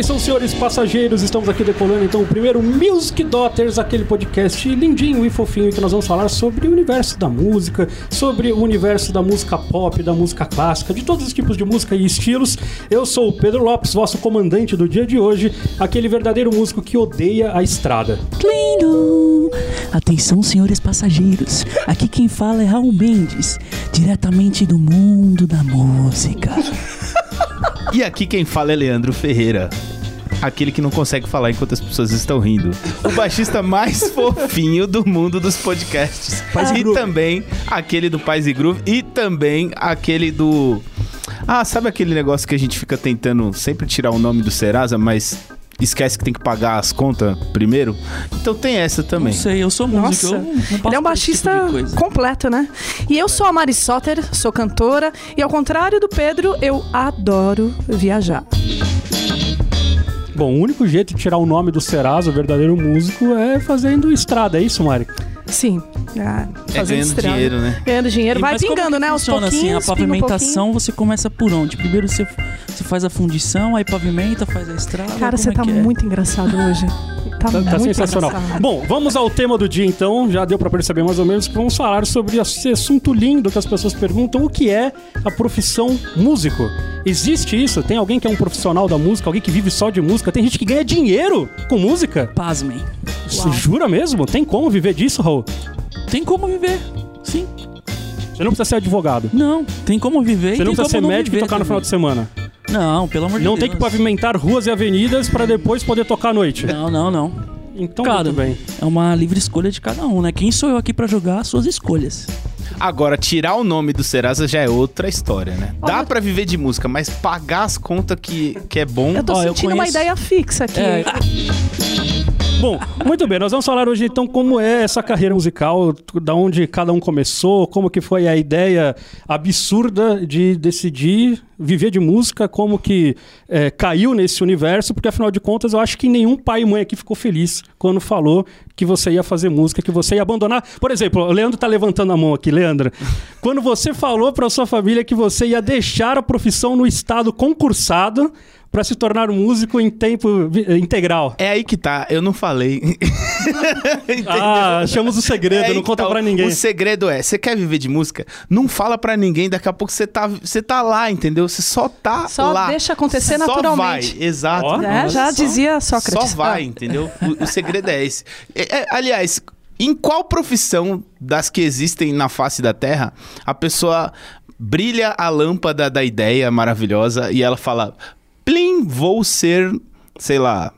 Atenção, senhores passageiros, estamos aqui decolando então o primeiro Music Daughters, aquele podcast lindinho e fofinho que nós vamos falar sobre o universo da música, sobre o universo da música pop, da música clássica, de todos os tipos de música e estilos. Eu sou o Pedro Lopes, vosso comandante do dia de hoje, aquele verdadeiro músico que odeia a estrada. Clino! Atenção, senhores passageiros. Aqui quem fala é Raul Mendes, diretamente do mundo da música. E aqui quem fala é Leandro Ferreira. Aquele que não consegue falar enquanto as pessoas estão rindo. O baixista mais fofinho do mundo dos podcasts. Paz e e também aquele do Paz e Groove. E também aquele do. Ah, sabe aquele negócio que a gente fica tentando sempre tirar o nome do Serasa, mas esquece que tem que pagar as contas primeiro? Então tem essa também. Não sei, eu sou músico. Nossa, eu Ele é um esse baixista tipo completo, né? E eu sou a Mari Soter, sou cantora, e ao contrário do Pedro, eu adoro viajar. Bom, o único jeito de tirar o nome do Serasa, o verdadeiro músico, é fazendo estrada, é isso, Mari? Sim. Ah, É fazendo ganhando estrada. dinheiro, né? Ganhando dinheiro. E- Vai pingando, né? Aos assim, a pouquinhos, pinga um pavimentação você começa por onde? Primeiro você, você faz a fundição, aí pavimenta, faz a estrada. Cara, você é tá é? muito engraçado hoje. Tá, Tá, tá muito sensacional. engraçado. Bom, vamos ao tema do dia então. Já deu pra perceber mais ou menos que vamos falar sobre esse assunto lindo que as pessoas perguntam: o que é a profissão músico? Existe isso? Tem alguém que é um profissional da música, alguém que vive só de música? Tem gente que ganha dinheiro com música? Pasmem. Você jura mesmo? Tem como viver disso, Raul? Tem como viver. Sim. Você não precisa ser advogado. Não, tem como viver. Você e não tem precisa ser médico e viver tocar no final de semana. Não, pelo amor de Não Deus. tem que pavimentar ruas e avenidas pra depois poder tocar à noite. Não, não, não. Então, Cara, muito bem. é uma livre escolha de cada um, né? Quem sou eu aqui pra jogar as suas escolhas? Agora, tirar o nome do Serasa já é outra história, né? Dá Olha- pra viver de música, mas pagar as contas que, que é bom. Eu tô Ó, eu sentindo uma conheço- ideia fixa aqui. É, Bom, muito bem, nós vamos falar hoje então como é essa carreira musical, da onde cada um começou, como que foi a ideia absurda de decidir viver de música, como que é, caiu nesse universo, porque afinal de contas eu acho que nenhum pai e mãe aqui ficou feliz quando falou que você ia fazer música, que você ia abandonar. Por exemplo, o Leandro tá levantando a mão aqui, Leandro. Quando você falou para sua família que você ia deixar a profissão no estado concursado para se tornar um músico em tempo vi- integral. É aí que tá, eu não falei. Entendeu? Ah, achamos o segredo, É não conta tá, pra o- ninguém. O segredo é, você quer viver de música? Não fala pra ninguém, daqui a pouco você tá, você tá lá, entendeu? Você só tá Só lá. deixa acontecer só naturalmente. vai, exato. Ó, né? Já Só- dizia Sócrates. Só vai, entendeu? O, o segredo é esse. É, é, aliás, em qual profissão das que existem na face da Terra a pessoa brilha a lâmpada da ideia maravilhosa e ela fala: Plim, vou ser, sei lá,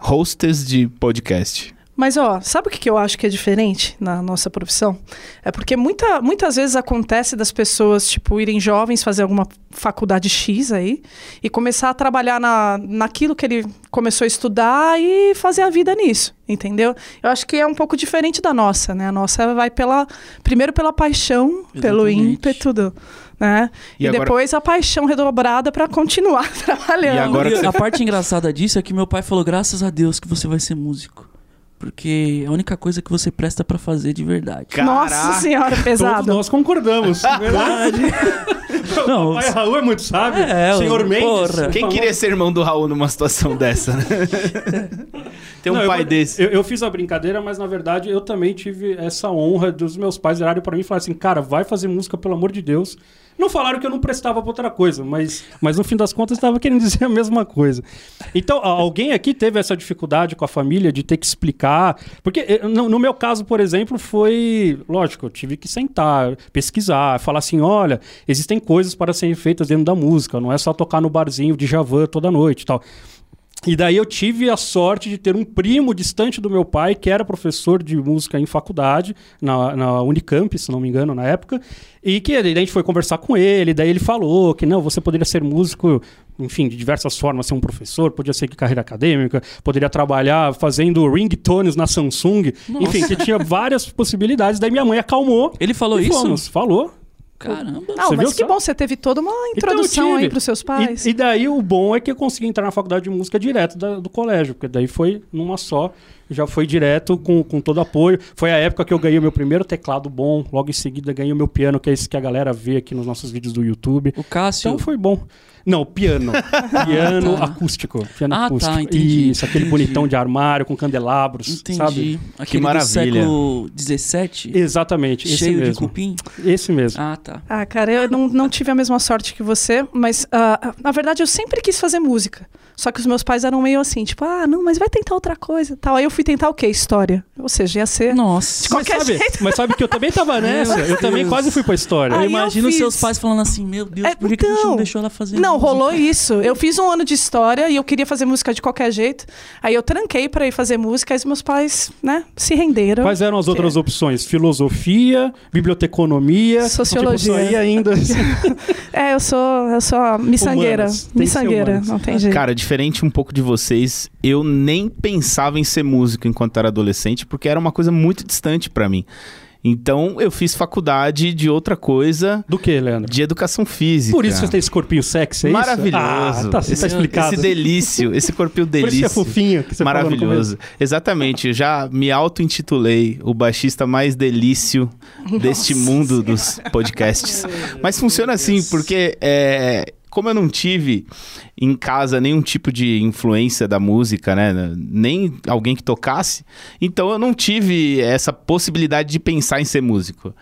hostess de podcast. Mas, ó, sabe o que eu acho que é diferente na nossa profissão? É porque muita, muitas vezes acontece das pessoas, tipo, irem jovens fazer alguma faculdade X aí e começar a trabalhar na, naquilo que ele começou a estudar e fazer a vida nisso, entendeu? Eu acho que é um pouco diferente da nossa, né? A nossa vai pela, primeiro pela paixão, pelo Exatamente. ímpeto, do, né? E E, agora- depois a paixão redobrada para continuar trabalhando. E agora você- a parte engraçada disso é que meu pai falou: graças a Deus que você vai ser músico. Porque é a única coisa que você presta pra fazer de verdade. Nossa Caraca. senhora, Todos pesado. nós concordamos. Verdade. Não, o pai Raul é muito sábio. É, Senhor Mendes. porra. Quem queria ser irmão do Raul numa situação dessa, né? Tem um Não, eu pai vou- desse. Eu, eu fiz a brincadeira, mas na verdade eu também tive essa honra dos meus pais virarem pra mim e falar assim: cara, vai fazer música, pelo amor de Deus. Não falaram que eu não prestava pra outra coisa, mas, mas no fim das contas estava querendo dizer a mesma coisa. Então, alguém aqui teve essa dificuldade com a família de ter que explicar? Porque eh, no, no meu caso, por exemplo, foi. Lógico, eu tive que sentar, pesquisar, falar assim: olha, existem coisas para serem feitas dentro da música, não é só tocar no barzinho de Javan toda noite e tal. E daí eu tive a sorte de ter um primo distante do meu pai, que era professor de música em faculdade, na, na Unicamp, se não me engano, na época, e que daí a gente foi conversar com ele, daí ele falou que não, você poderia ser músico, enfim, de diversas formas, ser um professor, podia ser de carreira acadêmica, poderia trabalhar fazendo ringtones na Samsung, enfim, que tinha várias possibilidades. Daí minha mãe acalmou. Ele falou isso? fomos. Falou. Caramba. Não, Você mas que só? bom, você teve toda uma Então, introdução tive. aí pros seus pais. E, e daí o bom é que eu consegui entrar na faculdade de música direto da- do colégio, porque daí foi numa só já foi direto com, com todo apoio. Foi a época que eu ganhei o meu primeiro teclado bom, logo em seguida ganhei o meu piano, que é esse que a galera vê aqui nos nossos vídeos do YouTube. O Cássio. Então foi bom. Não, piano. piano acústico. Piano Ah, tá, acústico. entendi, Isso, aquele entendi. bonitão de armário com candelabros, Entendi. sabe? Aquele maravilha. do século XVII, Exatamente, esse cheio de mesmo. cupim. Esse mesmo. Ah, tá. Ah, cara, eu não, não tive a mesma sorte que você, mas ah, na verdade eu sempre quis fazer música. Só que os meus pais eram meio assim, tipo, ah, não, mas vai tentar outra coisa tal. Aí eu fui tentar o quê? História. Ou seja, ia ser. Nossa. Mas qualquer sabe, jeito. mas sabe que eu também tava nessa. Eu também Deus. quase fui pra história. Eu Aí eu imagino fiz. seus pais falando assim, meu Deus, É, por que, que a gente não então, deixou ela fazer Não, música? rolou isso. Eu fiz um ano de história e eu queria fazer música de qualquer jeito. Aí eu tranquei pra ir fazer música, aí os meus pais, né, se renderam. Quais eram as outras opções? Filosofia, biblioteconomia. Sociologia. Tipo, aí ainda. É, eu sou, eu sou a miçangueira. Miçangueira, não tem jeito. Cara, diferente um pouco de vocês, eu nem pensava em ser músico enquanto era adolescente, porque era uma coisa muito distante pra mim. Então eu fiz faculdade de outra coisa, Do que, Leandro? de educação física. Por isso você tem esse corpinho sexy, é isso? Maravilhoso. Ah, tá, esse, tá explicado. Esse delício, esse corpinho Por isso delício. é fofinho que você falou no Maravilhoso. Exatamente. Eu já me auto-intitulei o baixista mais delício deste mundo dos podcasts. Mas funciona assim, porque é, como eu não tive em casa nenhum tipo de influência da música, né? Nem alguém que tocasse, então eu não tive essa possibilidade de pensar em ser músico.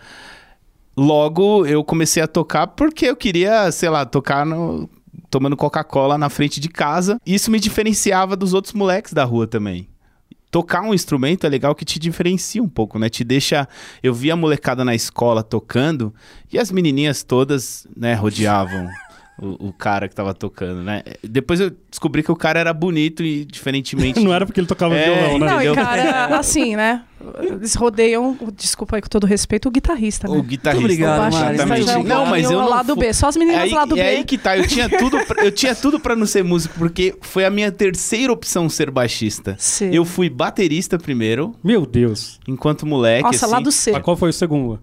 Logo, eu comecei a tocar porque eu queria, sei lá, tocar no, tomando Coca-Cola na frente de casa. Isso me diferenciava dos outros moleques da rua também. Tocar um instrumento é legal que te diferencia um pouco, né? Te deixa. Eu via a molecada na escola tocando e as menininhas todas, né, rodeavam o, o cara que tava tocando, né? Depois eu descobri que o cara era bonito e diferentemente. Não era porque ele tocava É, violão, né? Não, e cara, assim, né? Eles rodeiam, desculpa aí com todo respeito, o guitarrista, né? O guitarrista. Muito obrigado, o baixista. Exatamente. já Não, mas eu não. lado fu- B. Só as meninas é aí, do lado é B. aí que tá. Eu tinha tudo, pra, eu tinha tudo para não ser músico, porque foi a minha terceira opção ser baixista. Sim. Eu fui baterista primeiro, Meu Deus. enquanto moleque. Nossa, assim, lado C. Mas qual foi o segundo?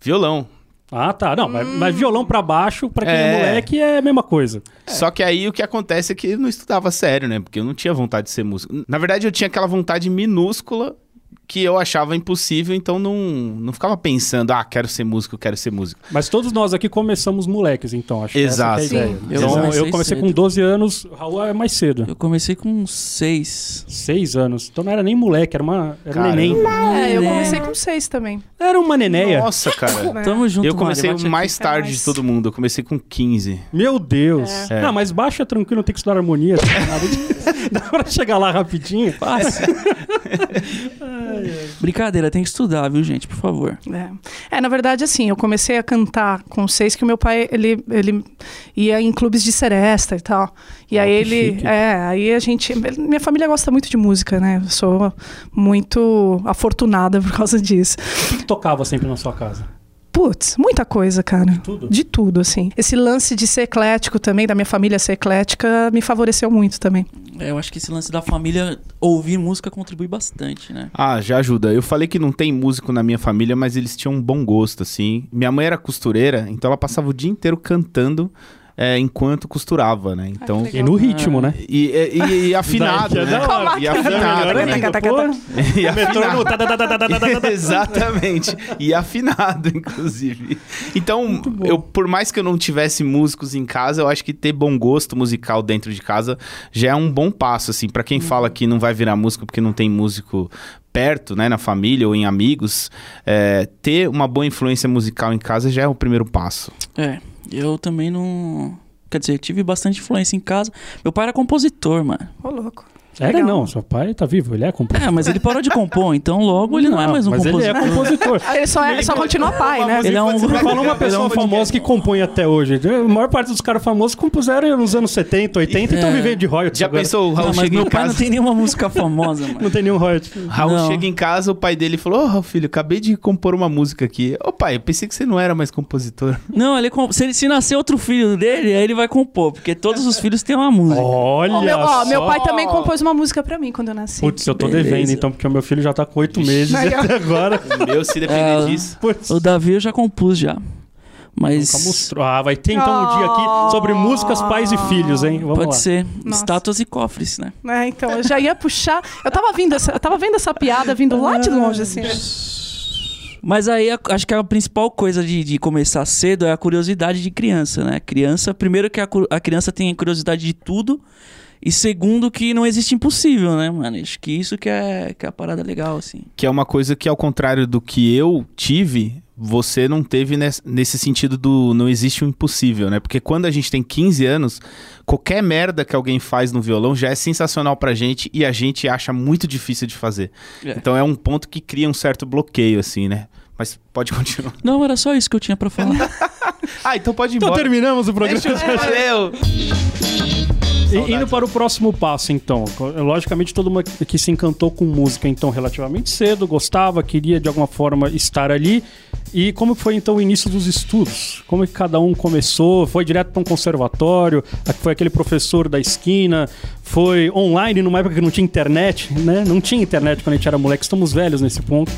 Violão. Ah, tá. Não, mas, mas violão pra baixo, pra quem é. É. moleque, é a mesma coisa. Só que aí o que acontece é que eu não estudava sério, né? Porque eu não tinha vontade de ser músico. Na verdade, eu tinha aquela vontade minúscula que eu achava impossível, então não, não ficava pensando, ah, quero ser músico, quero ser músico. Mas todos nós aqui começamos moleques, então. Acho que Exato. essa que é a Sim. ideia. Eu Então, comecei eu comecei cedo. com 12 anos, Raul é mais cedo. Eu comecei com uns seis. Seis anos. Então não era nem moleque, era uma era Caramba. neném. É, eu comecei com seis também. Era uma nenéia. Nossa, cara. Tamo junto, eu comecei Mari, mais tarde É de mais- todo mundo. Eu comecei com 15. Meu Deus. É. Não, mas baixo é tranquilo, não tem que estudar harmonia. de- Dá pra chegar lá rapidinho. Fácil. Brincadeira, tem que estudar, viu, gente? Por favor. É. É, na verdade, assim, eu comecei a cantar com seis, que o meu pai, ele, ele ia em clubes de seresta e tal. E Ah, aí ele, chique. é, aí a gente, minha família gosta muito de música, né? Eu sou muito afortunada por causa disso. O que tocava sempre na sua casa? Putz, muita coisa, cara. Tudo? De tudo, assim. Esse lance de ser eclético também, da minha família ser eclética, me favoreceu muito também. É, eu acho que esse lance da família ouvir música contribui bastante, né? Ah, já ajuda. Eu falei que não tem músico na minha família, mas eles tinham um bom gosto, assim. Minha mãe era costureira, então ela passava o dia inteiro cantando é, enquanto costurava, né? Então. E no ritmo, né? E, e- e- e afinado, é né? hora. E afinado, né? E afinado. tá, tá, tá, tá, tá. Exatamente. E afinado, inclusive. Então, eu, por mais que eu não tivesse músicos em casa, eu acho que ter bom gosto musical dentro de casa já é um bom passo, assim. Pra quem fala que não vai virar músico porque não tem músico perto, né, na família ou em amigos, é, ter uma boa influência musical em casa já é o primeiro passo. É, eu também não. Quer dizer, tive bastante influência em casa. Meu pai era compositor, mano. Ô, louco. Era Legal. não, seu pai tá vivo, ele é compositor. É, mas ele parou de compor, então logo ele não, é mais um mas compositor. ele é compositor. Ah, ele só, é, só continua pai, né? Ele é um- fala uma pessoa Ele é um famosa que compõe até hoje. A maior parte dos caras famosos compuseram nos anos 70, 80 e estão É. vivendo de royalties Já agora. pensou, o Raul Não, mas chega meu em pai casa... não tem nenhuma música famosa, Não mano. tem nenhum royalty. Raul Não. chega em casa, o pai dele falou: Ô, Raul, filho, acabei de compor uma música aqui. Ô, pai, eu pensei que você não era mais compositor. Não, ele comp- se, ele- se nascer outro filho dele, aí ele vai compor, porque todos os filhos têm uma música. Olha Ó, meu, ó, meu pai também compôs uma música pra mim quando eu nasci. Putz, eu tô Beleza. devendo então, porque o meu filho já tá com oito meses e ó. até agora. Meu, se depender É. disso. Putz. O Davi eu já compus já. Mas Nunca mostrou. Ah, vai ter então um dia aqui sobre músicas, pais e filhos, hein? Vamos pode lá. ser Nossa. estátuas e cofres, né? É, então, eu já ia puxar. Eu tava vindo essa, eu tava vendo essa piada vindo lá de longe, assim. Mas aí acho que a principal coisa de, de começar cedo é a curiosidade de criança, né? Criança, primeiro que a, a criança tem curiosidade de tudo. E segundo que não existe impossível, né, mano? Acho que isso que é, que é a parada legal, assim. Que é uma coisa que, ao contrário do que eu tive, você não teve nes- nesse sentido do não existe o impossível, né? Porque quando a gente tem 15 anos, qualquer merda que alguém faz no violão já é sensacional pra gente e a gente acha muito difícil de fazer. É. Então é um ponto que cria um certo bloqueio, assim, né? Mas pode continuar. Não, era só isso que eu tinha pra falar. ah, então pode ir Então embora. terminamos o programa. Valeu! E- Indo para o próximo passo, então. Logicamente, todo mundo que se encantou com música, então, relativamente cedo, gostava, queria de alguma forma estar ali. E como foi, então, o início dos estudos? Como é que cada um começou? Foi direto para um conservatório? Foi aquele professor da esquina? Foi online, numa época que não tinha internet, né? Não tinha internet quando a gente era moleque, estamos velhos nesse ponto.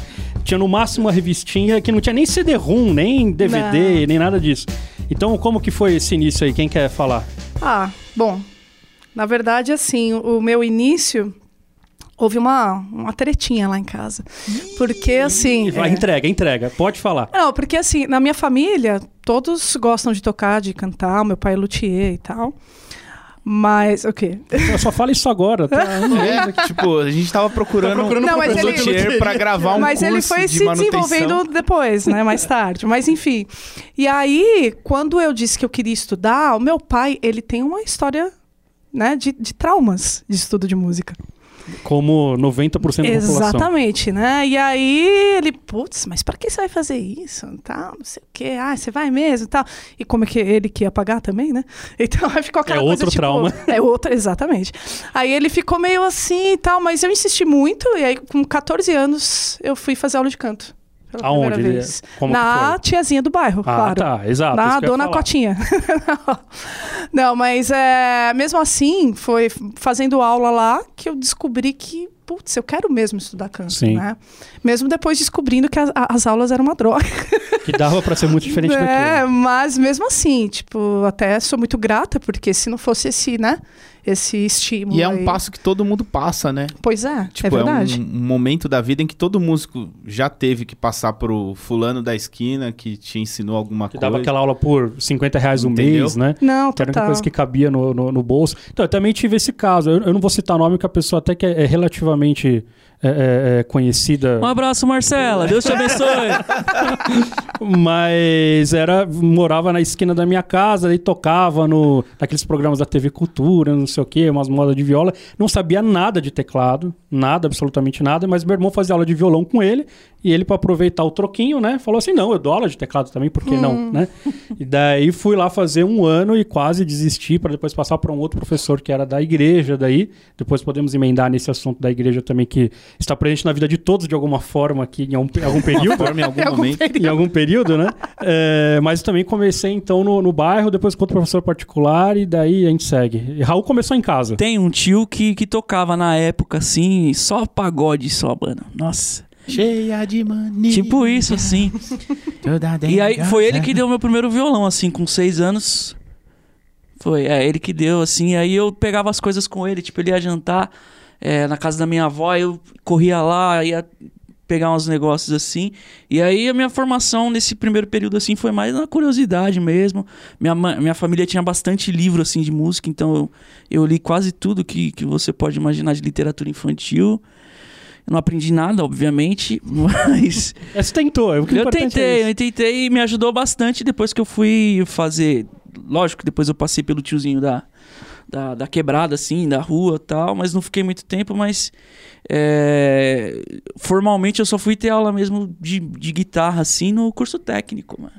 Tinha no máximo uma revistinha que não tinha nem CD-ROM, nem DVD, nem nada disso. Então, como que foi esse início aí? Quem quer falar? Ah, bom. Na verdade, assim, o meu início. Houve uma, uma tretinha lá em casa. Porque, assim. Vai, é- Entrega, entrega. Pode falar. Não, porque assim, na minha família, todos gostam de tocar, de cantar, meu pai é luthier e tal. Mas, o quê? Eu só falo isso agora, tá? É, tipo, a gente tava procurando, Tá procurando um Não, mas professor ele- luthier pra gravar um Mas curso ele foi de se manutenção. desenvolvendo depois, né? Mais tarde. Mas enfim. E aí, quando eu disse que eu queria estudar, o meu pai, ele tem uma história, né, de, de traumas de estudo de música. Como 90% da população. Exatamente, né? E aí ele, putz, mas pra que você vai fazer isso? Tal, não sei o quê. Ah, você vai mesmo e tal. E como é que ele que ia pagar também, né? Então aí ficou aquela É coisa, outro tipo, trauma. É outro, exatamente. Aí ele ficou meio assim e tal, mas eu insisti muito. E aí com 14 anos eu fui fazer aula de canto. Pela Aonde? primeira Ele- vez. como Na tiazinha do bairro, Ah, claro. tá, exato. Na Dona. Cotinha. Não, mas é, mesmo assim, foi fazendo aula lá que eu descobri que, putz, eu quero mesmo estudar canto, Sim. né? Mesmo depois descobrindo que a- a- as aulas eram uma droga. Que dava pra ser muito diferente é, daquilo. mas mesmo assim, tipo, até sou muito grata, porque se não fosse esse, né, esse estímulo E é um aí- passo que todo mundo passa, né? Pois é, é Tipo, é, verdade. um, um momento da vida em que todo músico já teve que passar pro fulano da esquina que te ensinou alguma Que coisa. dava aquela aula por 50 reais um Entendeu? mês, né? Não, Que era uma total. coisa que cabia no, no, no bolso. Então, eu também tive esse caso. Eu, eu não vou citar nome, que a pessoa até que é, é relativamente é, é, é, conhecida. Um abraço, Marcela. Deus te abençoe. Mas era morava na esquina da minha casa e tocava no naqueles programas da TV Cultura, não sei o quê, umas modas de viola. Não sabia nada de teclado, nada, absolutamente nada, mas meu irmão fazia aula de violão com ele e ele para aproveitar o troquinho, né, falou assim: "Não, eu dou aula de teclado também, por que não?", né? E daí fui lá fazer um ano e quase desisti para depois passar para um outro professor que era da igreja daí. Depois podemos emendar nesse assunto da igreja também que está presente na vida de todos de alguma forma aqui em algum, algum período Forma em algum Em algum momento. em algum período, né? É, mas também comecei então no, no bairro, depois com outro professor particular e daí a gente segue. E Raul começou em casa. Tem um tio que, que tocava na época, assim, só pagode, só, mano. Nossa. Cheia de mania. Tipo isso, assim. E aí foi ele que deu meu primeiro violão, assim, com seis anos. Foi, é ele que deu, assim. Aí eu pegava as coisas com ele, tipo, ele ia jantar é, na casa da minha avó, eu corria lá, ia pegar uns negócios assim. E aí a minha formação nesse primeiro período, assim, foi mais na curiosidade mesmo. Minha, minha família tinha bastante livro, assim, de música, então eu, eu li quase tudo que, que você pode imaginar de literatura infantil. Eu não aprendi nada, obviamente, mas É, Você tentou, é o que eu importante é tentei, isso. eu tentei e me ajudou bastante depois que eu fui fazer. Lógico que depois eu passei pelo tiozinho da, da, da quebrada, assim, da rua e tal, mas não fiquei muito tempo, mas é, formalmente eu só fui ter aula mesmo de, de guitarra, assim, no curso técnico, mano.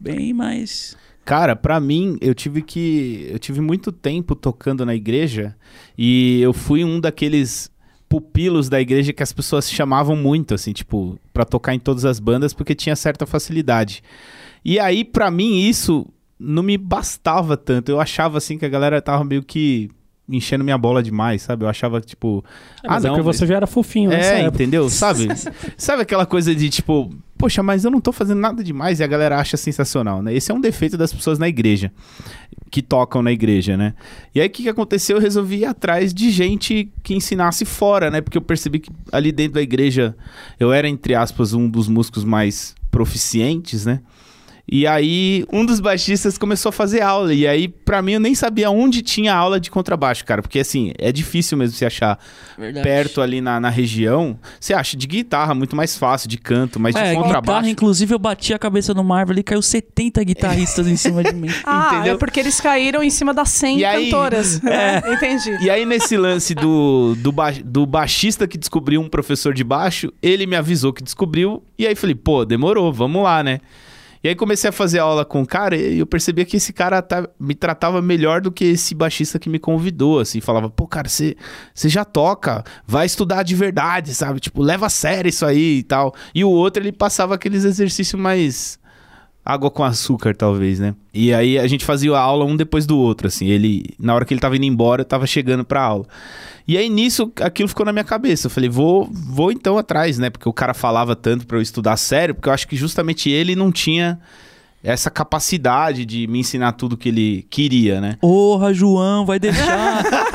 Bem mais. Cara, pra mim, eu tive que. Eu tive muito tempo tocando na igreja e eu fui um daqueles pupilos da igreja que as pessoas chamavam muito, assim, tipo, pra tocar em todas as bandas porque tinha certa facilidade. E aí, pra mim, isso não me bastava tanto. Eu achava, assim, que a galera tava meio que enchendo minha bola demais, sabe? Eu achava, tipo. É, ah, é não. porque você já era fofinho nessa É, época. entendeu? Sabe? Sabe aquela coisa de tipo, poxa, mas eu não tô fazendo nada demais e a galera acha sensacional, né? Esse é um defeito das pessoas na igreja, que tocam na igreja, né? E aí o que, que aconteceu? Eu resolvi ir atrás de gente que ensinasse fora, né? Porque eu percebi que ali dentro da igreja eu era, entre aspas, um dos músicos mais proficientes, né? E aí, um dos baixistas começou a fazer aula. E aí, pra mim, eu nem sabia onde tinha aula de contrabaixo, cara. Porque, assim, é difícil mesmo se achar Verdade. perto ali na, na região. Você acha de guitarra muito mais fácil, de canto, mas de É, contrabaixo. guitarra, inclusive, eu bati a cabeça no Marvel ali, caiu 70 guitarristas em cima de mim. Ah, Entendeu? é porque eles caíram em cima das 100 E aí- cantoras. né? Entendi. E aí, nesse lance do, do, ba- do baixista que descobriu um professor de baixo, ele me avisou que descobriu. E aí falei, pô, demorou, vamos lá, né? E aí comecei a fazer aula com o cara e eu percebia que esse cara tá- me tratava melhor do que esse baixista que me convidou, assim. Falava, pô, cara, você já toca, vai estudar de verdade, sabe? Tipo, leva a sério isso aí e tal. E o outro, ele passava aqueles exercícios mais água com açúcar, talvez, né? E aí a gente fazia a aula um depois do outro, assim. Ele, na hora que ele tava indo embora, eu tava chegando pra aula. E aí nisso, aquilo ficou na minha cabeça. Eu falei, vou, vou então atrás, né? Porque o cara falava tanto pra eu estudar sério, porque eu acho que justamente ele não tinha essa capacidade de me ensinar tudo que ele queria, né? Porra, João, vai deixar.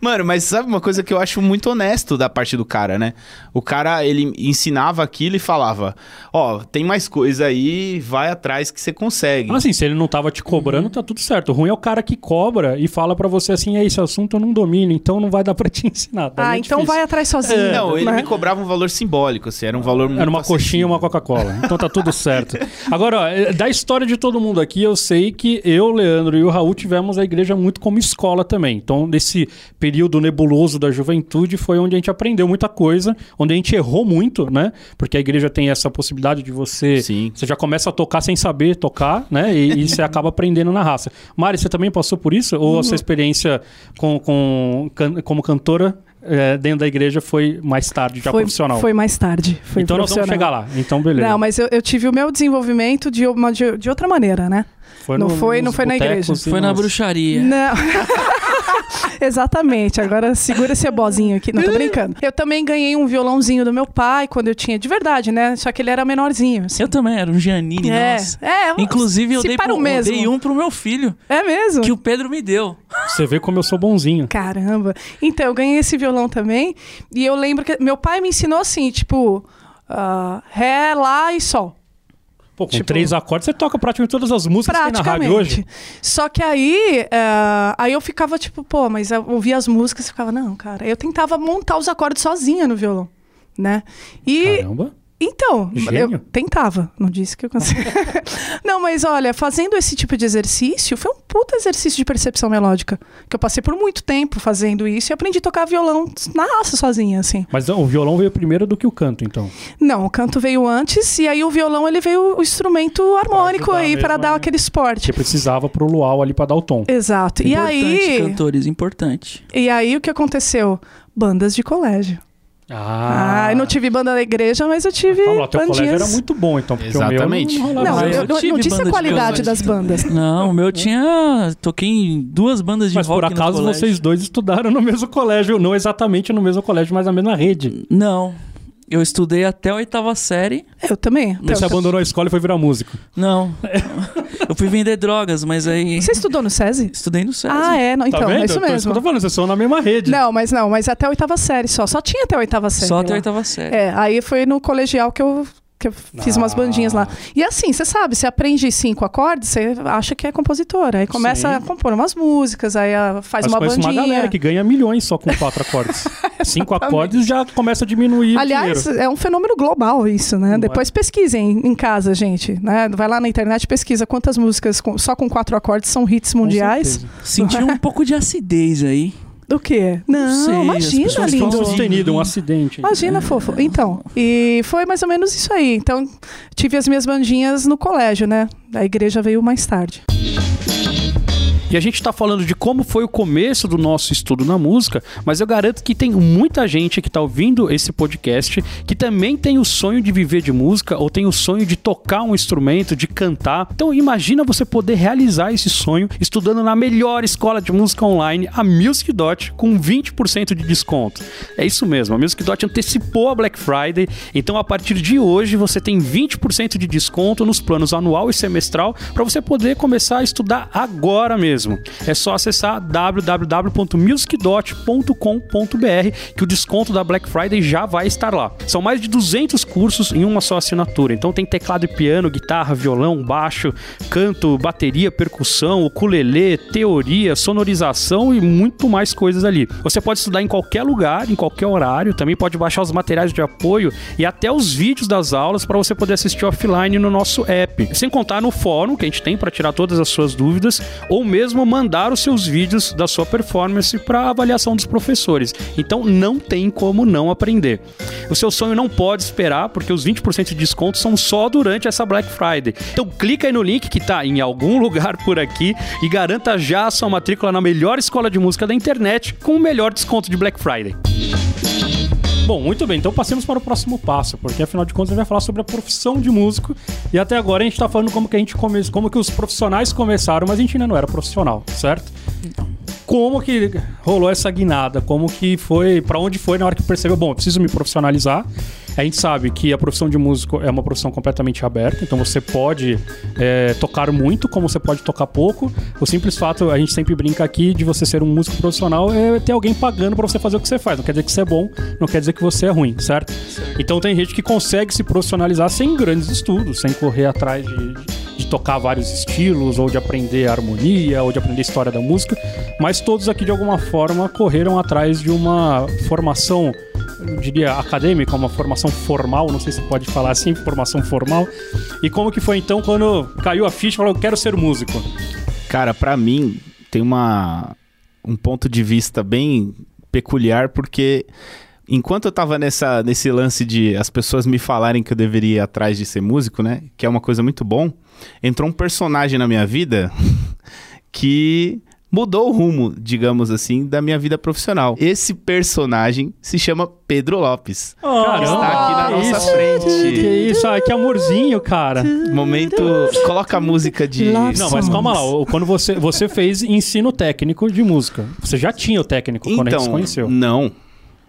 Mano, mas sabe uma coisa que eu acho muito honesto da parte do cara, né? O cara, ele ensinava aquilo e falava: Ó, tem mais coisa aí, vai atrás que você consegue. Mas assim, se ele não tava te cobrando, tá tudo certo. O ruim é o cara que cobra e fala pra você assim, é esse assunto eu não domino, então não vai dar pra te ensinar. Daí Ah, é então difícil. vai atrás sozinho. Não, ele né? me cobrava um valor simbólico, assim, era um valor muito Era uma acessível. coxinha e uma Coca-Cola. Então tá tudo certo. Agora, ó, eh, da história de todo mundo aqui, eu sei que eu, Leandro e o Raul tivemos a igreja muito como escola também. Então, nesse período nebuloso da juventude, foi onde a gente aprendeu muita coisa, onde a gente errou muito, né? Porque a igreja tem essa possibilidade de você. Sim. Você já começa a tocar sem saber tocar, né? E, e você acaba aprendendo na raça. Mari, você também passou por isso? Ou a sua experiência com, com, can- como cantora eh, dentro da igreja foi mais tarde, já foi, profissional? Foi mais tarde. Foi então nós vamos chegar lá. Então, beleza. Não, mas eu, eu tive o meu desenvolvimento de, uma, de, de outra maneira, né? não foi- não foi na igreja. Foi na bruxaria. Não. Exatamente. Agora segura esse bozinho aqui. Não, tô brincando. Eu também ganhei um violãozinho do meu pai quando eu tinha, de verdade, né? Só que ele era menorzinho. assim. Eu também, era um Giannini, é, nossa. é. Inclusive, eu dei, para pro, o eu mesmo. dei um pro meu filho, É mesmo? que o Pedro me deu. Você vê como eu sou bonzinho. Caramba. Então, eu ganhei esse violão também. E eu lembro que meu pai me ensinou assim, tipo, ah, Ré, Lá e Sol. Pô, com Tipo- três acordes você toca praticamente todas as músicas que tem na rádio hoje. Só que aí, ah, aí eu ficava tipo, pô, mas eu ouvia as músicas e ficava, não, cara. Eu tentava montar os acordes sozinha no violão, né? E Caramba. Então, Gênio. eu tentava, não disse que eu consegui. não, mas olha, fazendo esse tipo de exercício, foi um puta exercício de percepção melódica. Que eu passei por muito tempo fazendo isso e aprendi a tocar violão na raça sozinha, assim. Mas não, o violão veio primeiro do que o canto, então. Não, o canto veio antes e aí o violão ele veio o instrumento harmônico ajudar aí para dar né? aquele esporte. Você precisava pro luau ali pra dar o tom. Exato. E importante, aí, cantores, importante. e aí o que aconteceu? Bandas de colégio. Ah, eu não tive banda na igreja, mas eu tive Calma lá, teu colégio bandinhas. era muito bom, então. Porque Exatamente. O meu não, Não, mais. eu, eu não- disse a de qualidade das bandas. Não, o meu tinha. Toquei em duas bandas de Mas rock por no acaso vocês dois estudaram no mesmo colégio, não exatamente no mesmo colégio, mas na mesma rede. Não. Eu estudei até a oitava série. Eu também. Você Então, abandonou a escola e foi virar músico. Não. eu fui vender drogas, mas aí. Você estudou no SESI? Estudei no SESI. Ah, é. Não, então, tá vendo? é isso Então, que eu tô mesmo. falando, vocês são na mesma rede. Não, mas não, mas até a oitava série só. Só tinha até a oitava série. Só até a oitava série. É, aí foi no colegial que eu, que eu fiz umas Ah. bandinhas lá. E assim, você sabe, você aprende cinco acordes, você acha que é compositora. Aí começa Sim. a compor umas músicas, aí ah, faz Mas uma conheço uma bandinha. galera que ganha milhões só com quatro acordes. Cinco acordes já começa a diminuir Aliás, é um fenômeno global isso, né? Não é? Depois pesquisem em casa, gente. Né? Vai lá na internet e pesquisa quantas músicas com- só com quatro acordes são hits mundiais. certeza. Senti um pouco de acidez aí. Do quê? Não, sei, as imagina, lindo. sustenido, um acidente. Imagina, fofo. Então, e foi mais ou menos isso aí. Então, tive as minhas bandinhas no colégio, né? A igreja veio mais tarde. E a gente tá falando de como foi o começo do nosso estudo na música, mas eu garanto que tem muita gente que tá ouvindo esse podcast que também tem o sonho de viver de música ou tem o sonho de tocar um instrumento, de cantar. Então imagina você poder realizar esse sonho estudando na melhor escola de música online, a Music Dot, com 20% de desconto. É isso mesmo, a Music Dot antecipou a Black Friday, então a partir de hoje você tem 20% de desconto nos planos anual e semestral para você poder começar a estudar agora mesmo. É só acessar www.musicdot.com.br que o desconto da Black Friday já vai estar lá. São mais de 200 cursos em uma só assinatura. Então tem teclado e piano, guitarra, violão, baixo, canto, bateria, percussão, ukulele, teoria, sonorização e muito mais coisas ali. Você pode estudar em qualquer lugar, em qualquer horário, também pode baixar os materiais de apoio e até os vídeos das aulas para você poder assistir offline no nosso app. Sem contar no fórum que a gente tem para tirar todas as suas dúvidas ou mesmo mandar os seus vídeos da sua performance para avaliação dos professores. Então não tem como não aprender. O seu sonho não pode esperar porque os 20% de desconto são só durante essa Black Friday. Então clica aí no link que está em algum lugar por aqui e garanta já a sua matrícula na melhor escola de música da internet com o melhor desconto de Black Friday. Bom, muito bem, então passemos para o próximo passo, porque afinal de contas a gente vai falar sobre a profissão de músico. E até agora a gente está falando como que a gente come... como que os profissionais começaram, mas a gente ainda não era profissional, certo? Como que rolou essa guinada? Como que foi, para onde foi na hora que percebeu, bom, eu preciso me profissionalizar. A gente sabe que a profissão de músico é uma profissão completamente aberta, então você pode é, tocar muito, como você pode tocar pouco. O simples fato, a gente sempre brinca aqui, de você ser um músico profissional é ter alguém pagando para você fazer o que você faz. Não quer dizer que você é bom, não quer dizer que você é ruim, certo? certo. Então tem gente que consegue se profissionalizar sem grandes estudos, sem correr atrás de, de tocar vários estilos, ou de aprender harmonia, ou de aprender história da música, mas todos aqui de alguma forma correram atrás de uma formação eu diria, acadêmica, uma formação formal, não sei se pode falar assim, formação formal. E como que foi então quando caiu a ficha e falou, quero ser músico? Cara, para mim tem uma um ponto de vista bem peculiar porque enquanto eu tava nessa, nesse lance de as pessoas me falarem que eu deveria ir atrás de ser músico, né? Que é uma coisa muito bom, entrou um personagem na minha vida que mudou o rumo, digamos assim, da minha vida profissional. Esse personagem se chama Pedro Lopes. Oh, está aqui na nossa isso, frente. Que isso, ah, que amorzinho, cara. Momento. Coloca a música de. Não, mas calma lá. Quando você, você fez ensino técnico de música, você já tinha o técnico quando então, a gente se conheceu. Não.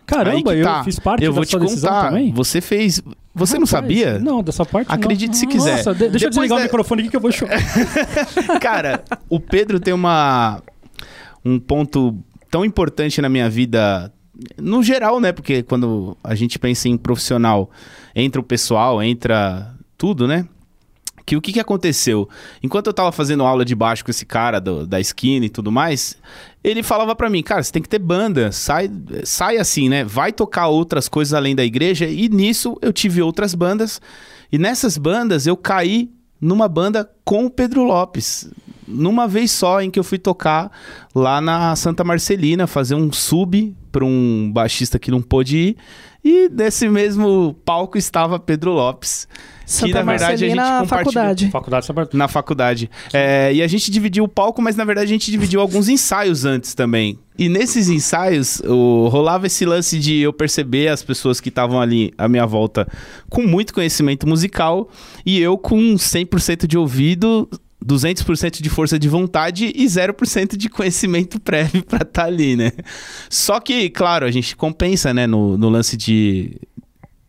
Caramba, tá. eu fiz parte eu vou te contar. também. Você fez. Você não sabia? Não, dessa parte Acredite não. se quiser. Nossa, de, deixa Depois eu desligar o microfone aqui que eu vou chorar. Cara, o Pedro tem uma um ponto tão importante na minha vida, no geral, né? Porque quando a gente pensa em profissional, entra o pessoal, entra tudo, né? Que o que, que aconteceu? Enquanto eu tava fazendo aula de baixo com esse cara do, da esquina e tudo mais, ele falava para mim, cara, você tem que ter banda, sai, sai assim, né? Vai tocar outras coisas além da igreja. E nisso eu tive outras bandas. E nessas bandas eu caí numa banda com o Pedro Lopes numa vez só em que eu fui tocar lá na Santa Marcelina, fazer um sub para um baixista que não pôde ir. E nesse mesmo palco estava Pedro Lopes. Santa que na verdade a gente na faculdade. Faculdade Na faculdade. É, e a gente dividiu o palco, mas na verdade a gente dividiu alguns ensaios antes também. E nesses ensaios, o, rolava esse lance de eu perceber as pessoas que estavam ali à minha volta com muito conhecimento musical e eu com 100% de ouvido 200% de força de vontade e 0% de conhecimento prévio para estar tá ali, né? Só que, claro, a gente compensa, né, no, no lance de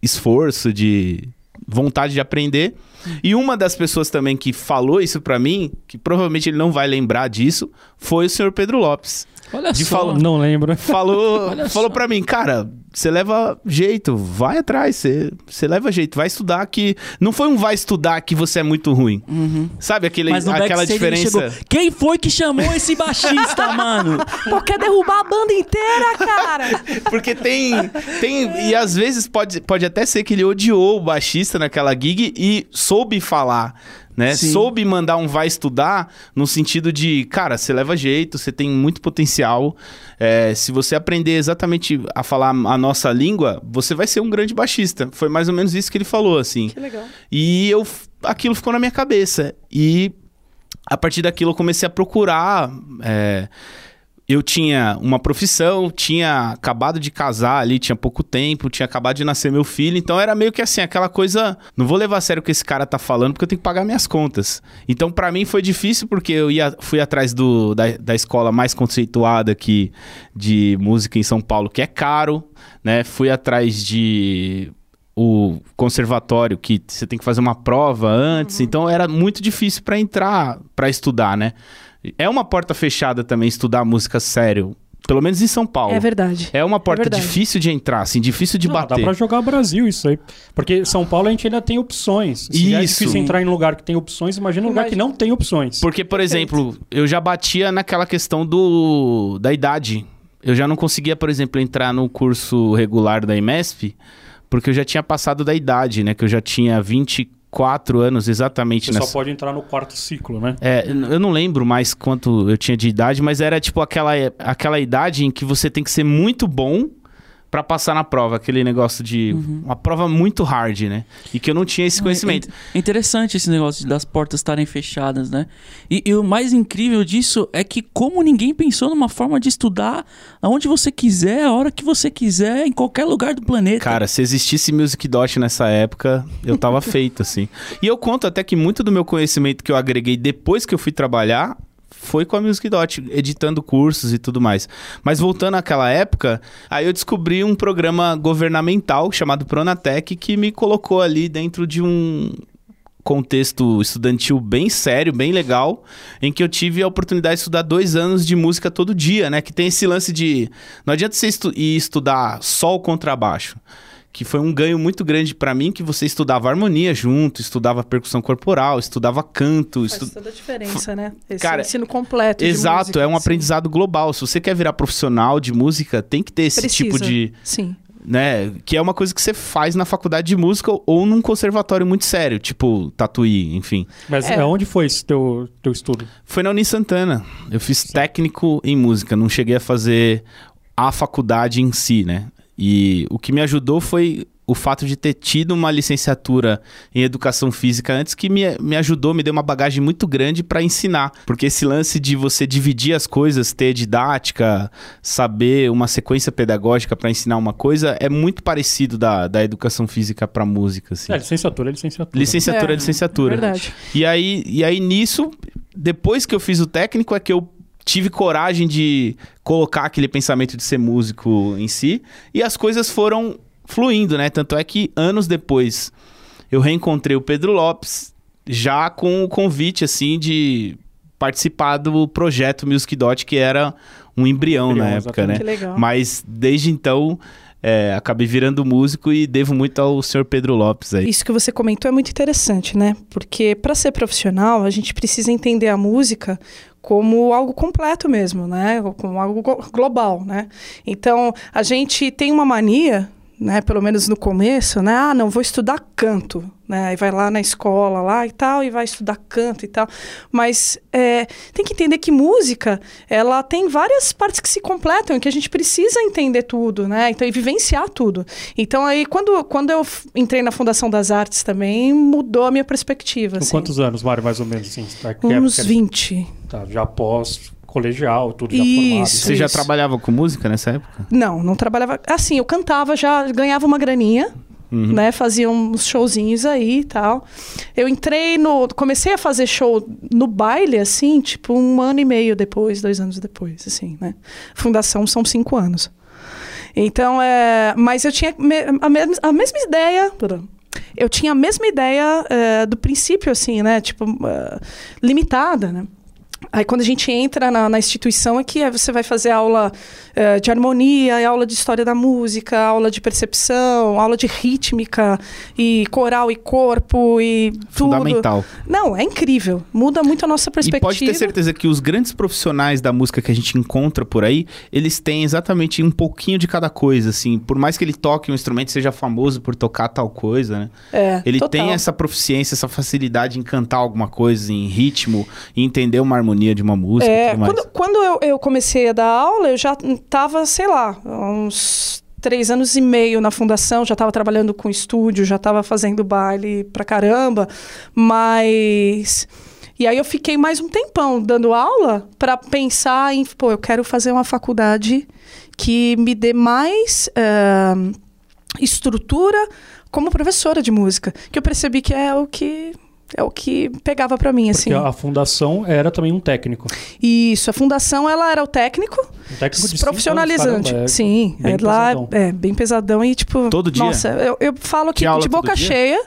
esforço, de vontade de aprender. E uma das pessoas também que falou isso para mim, que provavelmente ele não vai lembrar disso, foi o senhor Pedro Lopes. Olha de só, falo- não lembro. Falou, falou para mim, cara, você leva jeito, vai atrás, você, você leva jeito, vai estudar que não foi um vai estudar que você é muito ruim. Sabe aquele, aquela diferença? chegou, Quem foi que chamou esse baixista, mano? Pô, quer derrubar a banda inteira, cara? Porque tem, tem. E às vezes pode, pode até ser que ele odiou o baixista naquela gig e soube falar. Né? Sim. Soube mandar um vai estudar no sentido de, cara, você leva jeito, você tem muito potencial. É, se você aprender exatamente a falar a nossa língua, você vai ser um grande baixista. Foi mais ou menos isso que ele falou, assim. Que legal. E eu, aquilo ficou na minha cabeça. E a partir daquilo eu comecei a procurar. é, eu tinha uma profissão, tinha acabado de casar ali, tinha pouco tempo, tinha acabado de nascer meu filho, então era meio que assim, aquela coisa, não vou levar a sério o que esse cara tá falando, porque eu tenho que pagar minhas contas. Então pra mim foi difícil porque eu ia, fui atrás do, da, da escola mais conceituada aqui de música em São Paulo, que é caro, né? Fui atrás de o conservatório que você tem que fazer uma prova antes, então era muito difícil pra entrar, pra estudar, né? É uma porta fechada também estudar música sério, pelo menos em São Paulo. É verdade. É uma porta verdade. difícil de entrar, assim, difícil de Não, dá bater. pra jogar Brasil isso aí. Porque São Paulo a gente ainda tem opções. Se é Isso. difícil entrar em um lugar que tem opções, imagina um lugar que não tem opções. Porque, por exemplo, eu já batia naquela questão do da idade. Eu já não conseguia, por exemplo, entrar no curso regular da IMESP, porque eu já tinha passado da idade, né? Que eu já tinha 24 anos exatamente Você só nessa. pode entrar no quarto ciclo, né? É, eu não lembro mais quanto eu tinha de idade, mas era tipo aquela, aquela idade em que você tem que ser muito bom pra passar na prova. Aquele negócio de. Uma prova muito hard, né? E que eu não tinha esse conhecimento. É interessante esse negócio das portas estarem fechadas, né? E, e o mais incrível disso é que como ninguém pensou numa forma de estudar aonde você quiser, a hora que você quiser, em qualquer lugar do planeta. Cara, se existisse Music Dot nessa época, eu tava feito, assim. E eu conto até que muito do meu conhecimento que eu agreguei depois que eu fui trabalhar foi com a Music Dot, editando cursos e tudo mais. Mas voltando àquela época, aí eu descobri um programa governamental chamado Pronatec que me colocou ali dentro de um contexto estudantil bem sério, bem legal, em que eu tive a oportunidade de estudar dois anos de música todo dia, né? Que tem esse lance de... Não adianta você estu ir estudar só o contrabaixo que foi um ganho muito grande pra mim, que você estudava harmonia junto, estudava percussão corporal, estudava canto, Faz estu... toda a diferença, né? Esse Cara, ensino completo. de Exato, música, é um sim. aprendizado global. Se você quer virar profissional de música, tem que ter esse Precisa. tipo de, Sim. né, que é uma coisa que você faz na faculdade de música ou num conservatório muito sério, tipo Tatuí, enfim. Mas É. onde foi esse teu, teu estudo? Foi na Uni Santana. Eu fiz técnico em música, não cheguei a fazer a faculdade em si, né? E o que me ajudou foi o fato de ter tido uma licenciatura em educação física antes que me, me ajudou, me deu uma bagagem muito grande para ensinar. Porque esse lance de você dividir as coisas, ter didática, saber uma sequência pedagógica para ensinar uma coisa, é muito parecido da, da educação física para música. Assim. É, licenciatura é licenciatura. Licenciatura é, É, licenciatura. Verdade. E aí, e aí nisso, depois que eu fiz o técnico, é que eu tive coragem de colocar aquele pensamento de ser músico em si. E as coisas foram fluindo, né? Tanto é que anos depois eu reencontrei o Pedro Lopes, já com o convite, assim, de participar do projeto Music Dot, que era um embrião, Embrião, na época, exatamente. né? Que legal. Mas desde então. é, acabei virando músico e devo muito ao senhor Pedro Lopes aí. Isso que você comentou é muito interessante, né? Porque para ser profissional, a gente precisa entender a música como algo completo mesmo, né? Como algo go- global, né? Então, a gente tem uma mania, né, pelo menos no começo, né? Ah, não, vou estudar canto, né? Aí vai lá na escola lá e tal e vai estudar canto e tal. Mas é, tem que entender que música, ela tem várias partes que se completam, que a gente precisa entender tudo, né? Então, e vivenciar tudo. Então, aí, quando, quando eu entrei na Fundação das Artes também, mudou a minha perspectiva. Assim. quantos anos, Mário, mais ou menos? Assim, tá, Uns época- 20. Tá, já após colegial, tudo já Isso. formado. Você já isso. trabalhava com música nessa época? Não, não trabalhava. Assim, eu cantava, já ganhava uma graninha. Uhum. Né, fazia uns showzinhos aí e tal. Eu entrei no. Comecei a fazer show no baile, assim, tipo, um ano e meio depois, dois anos depois, assim, né? Fundação são cinco anos. Então, é. Mas eu tinha a, mes- a mesma ideia. Eu tinha a mesma ideia é, do princípio, assim, né? Tipo, é, limitada, né? Aí quando a gente entra na, na instituição é que é, você vai fazer aula eh, de harmonia, aula de história da música, aula de percepção, aula de rítmica e coral e corpo e tudo. Fundamental. Não, é incrível. Muda muito a nossa E perspectiva. pode ter certeza que os grandes profissionais da música que a gente encontra por aí, eles têm exatamente um pouquinho de cada coisa, assim. Por mais que ele toque um instrumento, seja famoso por tocar tal coisa, né? É, Ele total. tem essa proficiência, essa facilidade em cantar alguma coisa, em ritmo, em entender uma harmonia de uma música e É, tudo mais. quando, quando eu, eu comecei a dar aula, eu já estava, sei lá, uns três anos e meio na fundação, já estava trabalhando com estúdio, já estava fazendo baile pra caramba, mas E aí eu fiquei mais um tempão dando aula para pensar em, pô, eu quero fazer uma faculdade que me dê mais eh, estrutura como professora de música, que eu percebi que é o que é o que pegava para mim assim. Porque a fundação era também um técnico. Isso, a fundação ela era o técnico, Um técnico de profissionalizante. cinco anos, caramba, é Sim, bem é lá é bem pesadão e tipo Todo dia? Nossa, eu, eu falo que de boca cheia,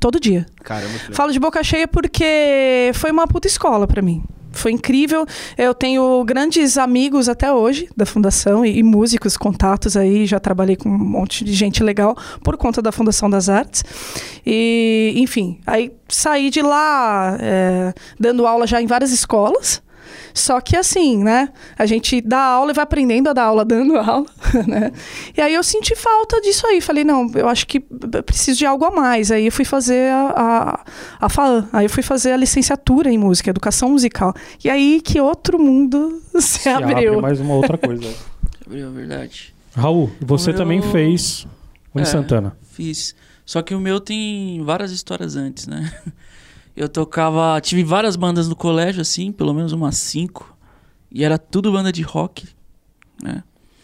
todo dia. Caramba. Falo de boca cheia porque foi uma puta escola pra mim. Foi incrível. Eu tenho grandes amigos até hoje da fundação e, e músicos, contatos aí. Já trabalhei com um monte de gente legal por conta da Fundação das Artes. E, enfim, aí saí de lá é, dando aula já em várias escolas. Só que assim, né? A gente dá aula e vai aprendendo a dar aula dando aula, né? E aí eu senti falta disso aí. Falei, não, eu acho que eu preciso de algo a mais. Aí eu fui fazer a, a, a FAAN. Aí eu fui fazer a licenciatura em música, educação musical. E aí que outro mundo se, Se abre abriu. mais uma outra coisa. Abriu, verdade. Raul, você também fez o em É. Santana. Fiz. Só que o meu tem várias histórias antes, né? Eu tocava. Tive várias bandas no colégio, assim, pelo menos umas cinco. E era tudo banda de rock. Né?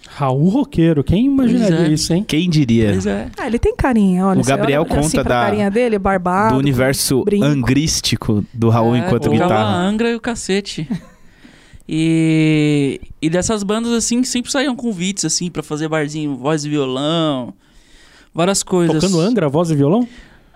Raul Roqueiro, quem imaginaria é. isso, hein? Quem diria? Pois é. Ah, ele tem carinha, olha. O Gabriel olha assim conta pra da- carinha dele, barbado. do universo brinco. angrístico do Raul É, enquanto tocava guitarra. Angra e o cacete. E, e dessas bandas, assim, sempre saíam convites, assim, pra fazer barzinho, voz e violão, várias coisas. Tocando Angra, voz e violão?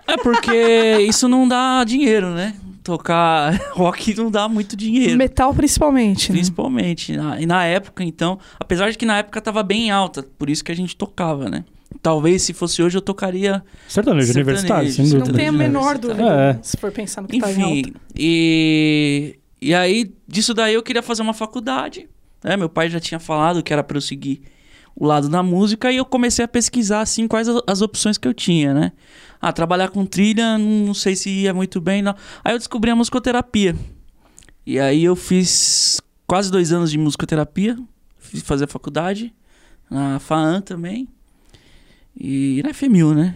É porque isso não dá dinheiro, né? Tocar rock não dá muito dinheiro. Metal principalmente. né? Principalmente. Na- E na época, então, apesar de que na época tava bem alta, por isso que a gente tocava, né? Talvez se fosse hoje eu tocaria. Sertanejo, Sertanejo, universitário, sem não Não dúvida. tem a menor dúvida, É. se for pensar no que tá em alta. Enfim. E, e aí, disso daí eu queria fazer uma faculdade. Né? Meu pai já tinha falado que era para eu seguir o lado da música e eu comecei a pesquisar assim quais as opções que eu tinha, né? Ah, trabalhar com trilha, não sei se ia muito bem, não. Aí eu descobri a musicoterapia. E aí eu fiz quase dois anos de musicoterapia, fiz fazer a faculdade, na FAAN também, e na FMU, né?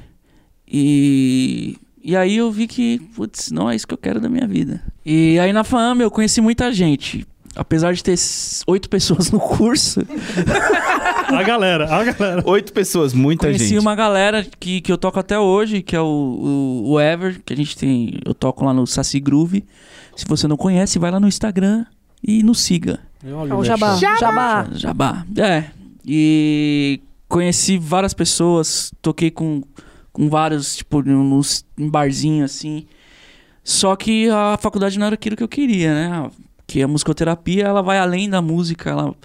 E, e aí eu vi que, putz, não é isso que eu quero da minha vida. E aí na FAAM eu conheci muita gente. Apesar de ter oito pessoas no curso, A galera, a galera. Oito pessoas, muita conheci gente. uma galera que, que eu toco até hoje, que é o, o, o Ever, que a gente tem. Eu toco lá no Saci Groove. Se você não conhece, vai lá no Instagram e nos siga. Olha É o Jabá. Jabá. Jabá. É. E conheci várias pessoas, toquei com, com vários, tipo, nos, em barzinho assim. Só que a faculdade não era aquilo que eu queria, né? Que a musicoterapia, ela vai além da música, ela,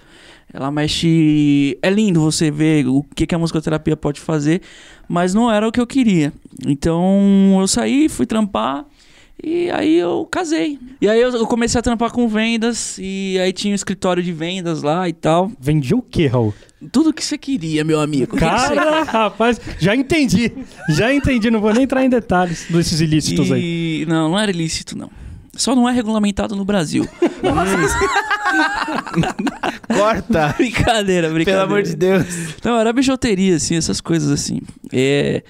ela mexe... É lindo você ver o que, que a musicoterapia pode fazer, mas não era o que eu queria. Então, eu saí, fui trampar... E aí eu casei. E aí eu comecei a trampar com vendas. E aí tinha um escritório de vendas lá e tal. Vendia o quê, Raul? Tudo que você queria, meu amigo. Que que Cara, rapaz, já entendi. Já entendi, não vou nem entrar em detalhes desses ilícitos aí. E... Não, não era ilícito, não. Só não é regulamentado no Brasil. Corta! brincadeira, brincadeira. Pelo amor de Deus. Não, era bijuteria, assim, essas coisas assim. É...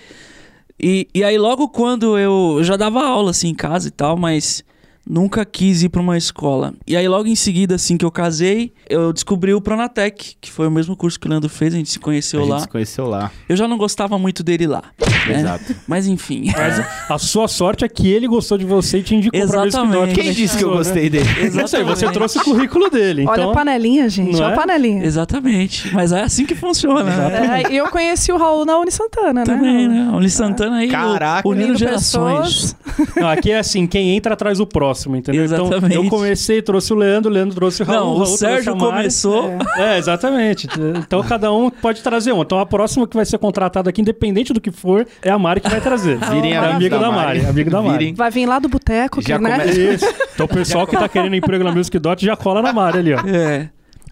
E, e aí, logo quando eu, eu já dava aula, assim, em casa e tal, mas nunca quis ir pra uma escola. E aí, logo em seguida, assim, que eu casei, eu descobri o Pronatec, que foi o mesmo curso que o Leandro fez, a gente se conheceu a lá. gente se conheceu lá. Eu já não gostava muito dele lá. né? Exato. Mas enfim. Mas a sua sorte é que ele gostou de você e te indicou pra ver Exatamente. Quem disse que eu gostei dele? Não sei, você trouxe o currículo dele. Olha então... a panelinha, gente. Não Olha é? a panelinha. Exatamente. Mas é assim que funciona, né? É, eu conheci o Raul na Uni Santana, Também, né? né? Uli Santana aí Caraca. o- unindo gerações. pessoas. Não, aqui é assim, quem entra traz o próximo, entendeu? Então Exatamente. eu comecei, trouxe o Leandro, o Leandro trouxe o Raul, Não, o Raul trouxe Sérgio começou. É, exatamente. Então cada um pode trazer um. Então a próxima que vai ser contratada aqui, independente do que for, é a Mari que vai trazer. Virem é amigos amigo da da Mari. Mari. Amigo da Mari. Virem. Vai vir lá do boteco, que, Já né? começa- Isso. Então o pessoal que tá querendo emprego na Music Dot já cola na Mari ali, ó. É.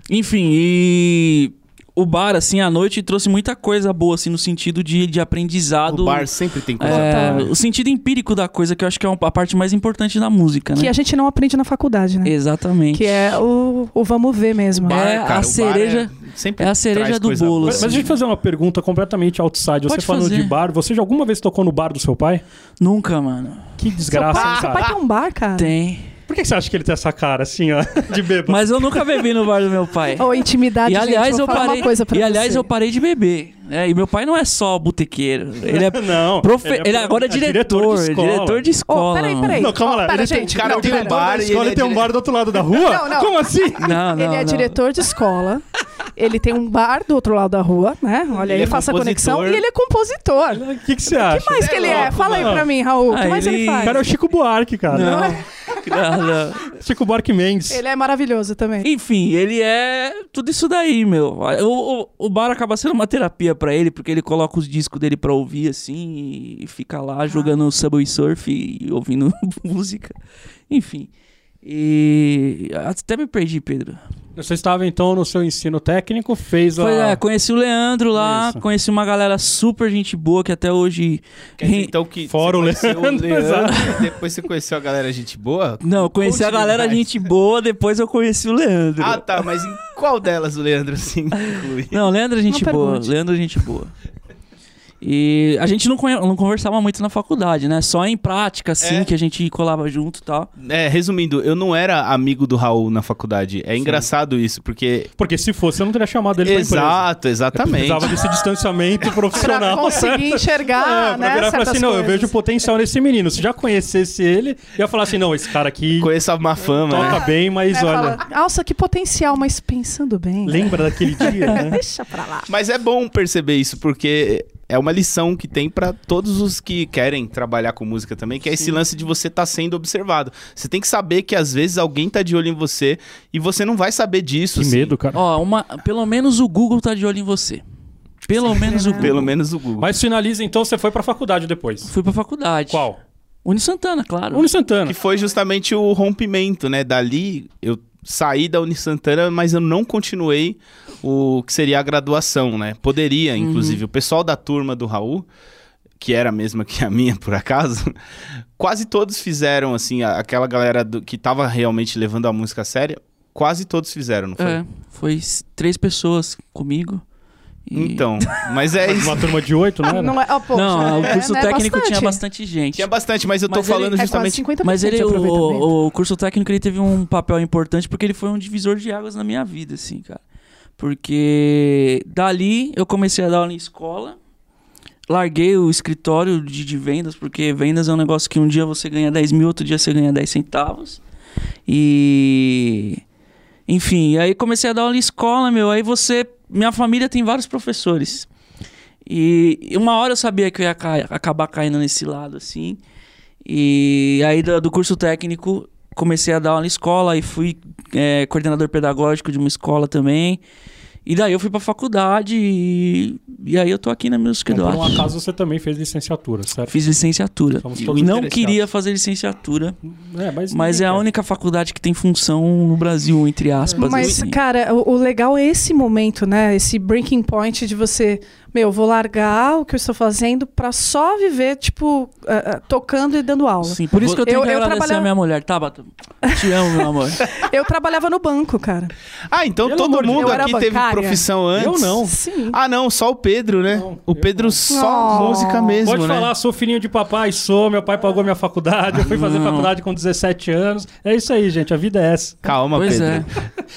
Enfim, e o bar, assim, à noite trouxe muita coisa boa, assim, no sentido de, de aprendizado. O bar sempre tem coisa É, boa. o sentido empírico da coisa, que eu acho que é a parte mais importante da música, né? Que a gente não aprende na faculdade, né? Exatamente. Que é o, o vamos ver mesmo. Bar, é a cara, bar cereja- sempre é a cereja do bolo. Mas, mas deixa eu te fazer uma pergunta completamente outside. Você Pode falando fazer. de bar, você já alguma vez tocou no bar do seu pai? Nunca, mano. Que Seu desgraça, pai, hein, seu cara? pai tem um bar, cara? Tem. Por que você acha que ele tem essa cara assim, ó, de bêbado? Mas eu nunca bebi no bar do meu pai. Ô, intimidade, E aliás, gente, vou eu falar parei. uma coisa pra E aliás, você. eu parei de beber. né? E meu pai não é só botequeiro. Ele é. Não, profe- ele é ele, pro- agora é é diretor diretor. de é escola. diretor de escola. peraí, mano. peraí. Não, calma lá. Ó, pera, ele tem- gente. o cara não, tem um bar e escola ele é tem um bar do outro lado da rua? Não, não. Como assim? Não, não, Ele é não. diretor de escola. Ele tem um bar do outro lado da rua, né? Olha Ele aí, é faça a conexão. E ele é compositor. O que, que você acha? O que mais que ele é? Fala aí pra mim, Raul. O que Ah, mais ele, ele- faz? O cara é o Chico Buarque, cara. Não. Não? Não, não. Chico Buarque Mendes. Ele é maravilhoso também. Enfim, ele é tudo isso daí, meu. O, o, o bar acaba sendo uma terapia pra ele, porque ele coloca os discos dele pra ouvir, assim, e fica lá jogando Subway Surf e ouvindo música. Enfim. E. Até me perdi, Pedro. Você estava então no seu ensino técnico, fez a. Foi, é, conheci o Leandro lá, Isso. conheci uma galera super gente boa que até hoje. Quer dizer, então que Fora o você conheceu Leandro, exato. e depois você conheceu a galera gente boa? Não, conheci a galera demais. gente boa, depois eu conheci o Leandro. Ah, tá, mas em qual delas o Leandro se inclui? Não, Leandro é gente Não boa. Leandro é gente boa. E a gente não, não conversava muito na faculdade, né? Só em prática, assim, É. que a gente colava junto e tal. É, resumindo, eu não era amigo do Raul na faculdade. É engraçado isso, porque. Porque se fosse, eu não teria chamado ele pra empresa. Exato, exatamente. Precisava desse distanciamento Pra profissional. conseguir enxergar, É, pra né, virar falar assim, não, eu coisas. vejo potencial nesse menino. Se já conhecesse ele, ia falar assim, não, esse cara aqui Conheço a má fama, toca né? bem, mas É, olha, fala, Nossa, que potencial, mas pensando bem. lembra daquele dia, né? Deixa pra lá. Mas é bom perceber isso, porque é uma lição que tem pra todos os que querem trabalhar com música também, que é esse lance de você estar sendo observado. Você tem que saber que às vezes alguém tá de olho em você e você não vai saber disso. Que assim. medo, cara. Ó, uma, pelo menos o Google tá de olho em você. Pelo menos o Google. Pelo menos o Google. Mas finaliza então, você foi pra faculdade depois. Fui pra faculdade. Qual? Uni Santana, claro. Uni Santana. Que foi justamente o rompimento, né? Dali eu saí da Uni Santana, mas eu não continuei o que seria a graduação, né? Poderia, inclusive. O pessoal da turma do Raul, que era a mesma que a minha, por acaso, quase todos fizeram, assim, aquela galera do- que tava realmente levando a música a séria, quase todos fizeram, não foi? É, foi três pessoas comigo. Então, mas é isso. Uma turma de oito, não era? Não é, ó, poxa, Não, o é, curso né, técnico bastante. tinha bastante gente. Tinha bastante, mas eu tô Mas ele- falando É quase justamente... 50% Mas ele, de o, o curso técnico ele teve um papel importante porque ele foi um divisor de águas na minha vida, assim, cara. Porque dali eu comecei a dar aula em escola, larguei o escritório de, de vendas, porque vendas é um negócio que um dia você ganha 10 mil, outro dia você ganha 10 centavos. E. Enfim, aí comecei a dar aula em escola, meu. Aí você. Minha família tem vários professores. E uma hora eu sabia que eu ia ca- acabar caindo nesse lado, assim. E aí do, do curso técnico comecei a dar aula em escola e fui é, coordenador pedagógico de uma escola também. E daí eu fui pra faculdade e, e aí eu tô aqui na Music Então, por um acaso você também fez licenciatura, certo? Fiz licenciatura. E não queria fazer licenciatura, É, mas mas é a quer. única faculdade que tem função no Brasil, entre aspas. Mas, assim. cara, o, o legal é esse momento, né? Esse breaking point de você, meu, vou largar o que eu estou fazendo pra só viver, tipo, ah, tocando e dando aula. Sim, por isso que eu tenho Eu- que eu agradecer trabalhava- a minha mulher. Tabata, te amo, meu amor. Eu trabalhava no banco, cara. Ah, então Pelo todo de mundo era aqui teve profissão antes? Eu não. Sim. Ah, não, só o Pedro, né? Não, o Pedro não. só Oh. música mesmo, Pode né? falar, sou filhinho de papai, sou, meu pai pagou minha faculdade, eu fui fazer Não. faculdade com 17 anos. É isso aí, gente, a vida é essa. Calma, Pois Pedro. é.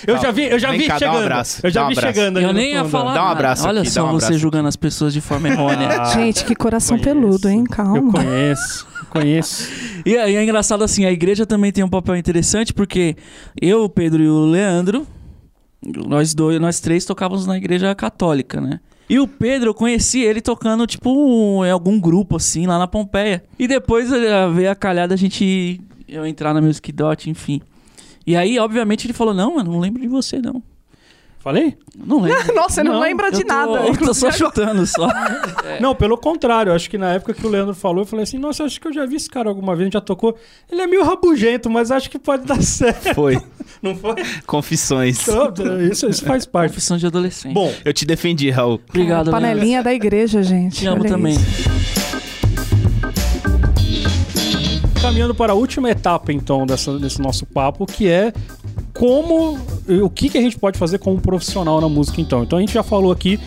Eu já vi, eu já Vem vi cá, dá um chegando. abraço, eu já um vi abraço. chegando. Eu nem ia falar Dá um abraço Olha só um você abraço julgando as pessoas de forma errônea. Ah, Gente, que coração conheço. peludo, hein? Eu Calma. conheço, conheço. E aí é engraçado assim, a igreja também tem um papel interessante, porque eu, o Pedro e o Leandro, nós dois, nós três tocávamos na igreja católica, né? E o Pedro, eu conheci ele tocando, tipo, um- em algum grupo, assim, lá na Pompeia. E depois eh, veio a calhada a gente eu entrar na Music Dot, enfim. E aí, obviamente, ele falou, não, mano, não lembro de você, não. Falei? Não lembro. Nossa, você não, Não, lembra de Eu tô- nada. Eu tô só chutando, só. Não, pelo contrário. Acho que na época que o Leandro falou, eu falei assim: Nossa, acho que eu já vi esse cara alguma vez, a gente já tocou. Ele é meio rabugento, mas acho que pode dar certo. Foi. Não foi? Confissões. Então, isso, isso faz parte. Confissão de adolescente. Bom, Eu te defendi, Raul. obrigado, Leandro. Panelinha da igreja, gente. Te amo Olha também. isso. caminhando para a última etapa, então, dessa, desse nosso papo, que é como. O que, que a gente pode fazer como profissional na música, então. Então a gente já falou aqui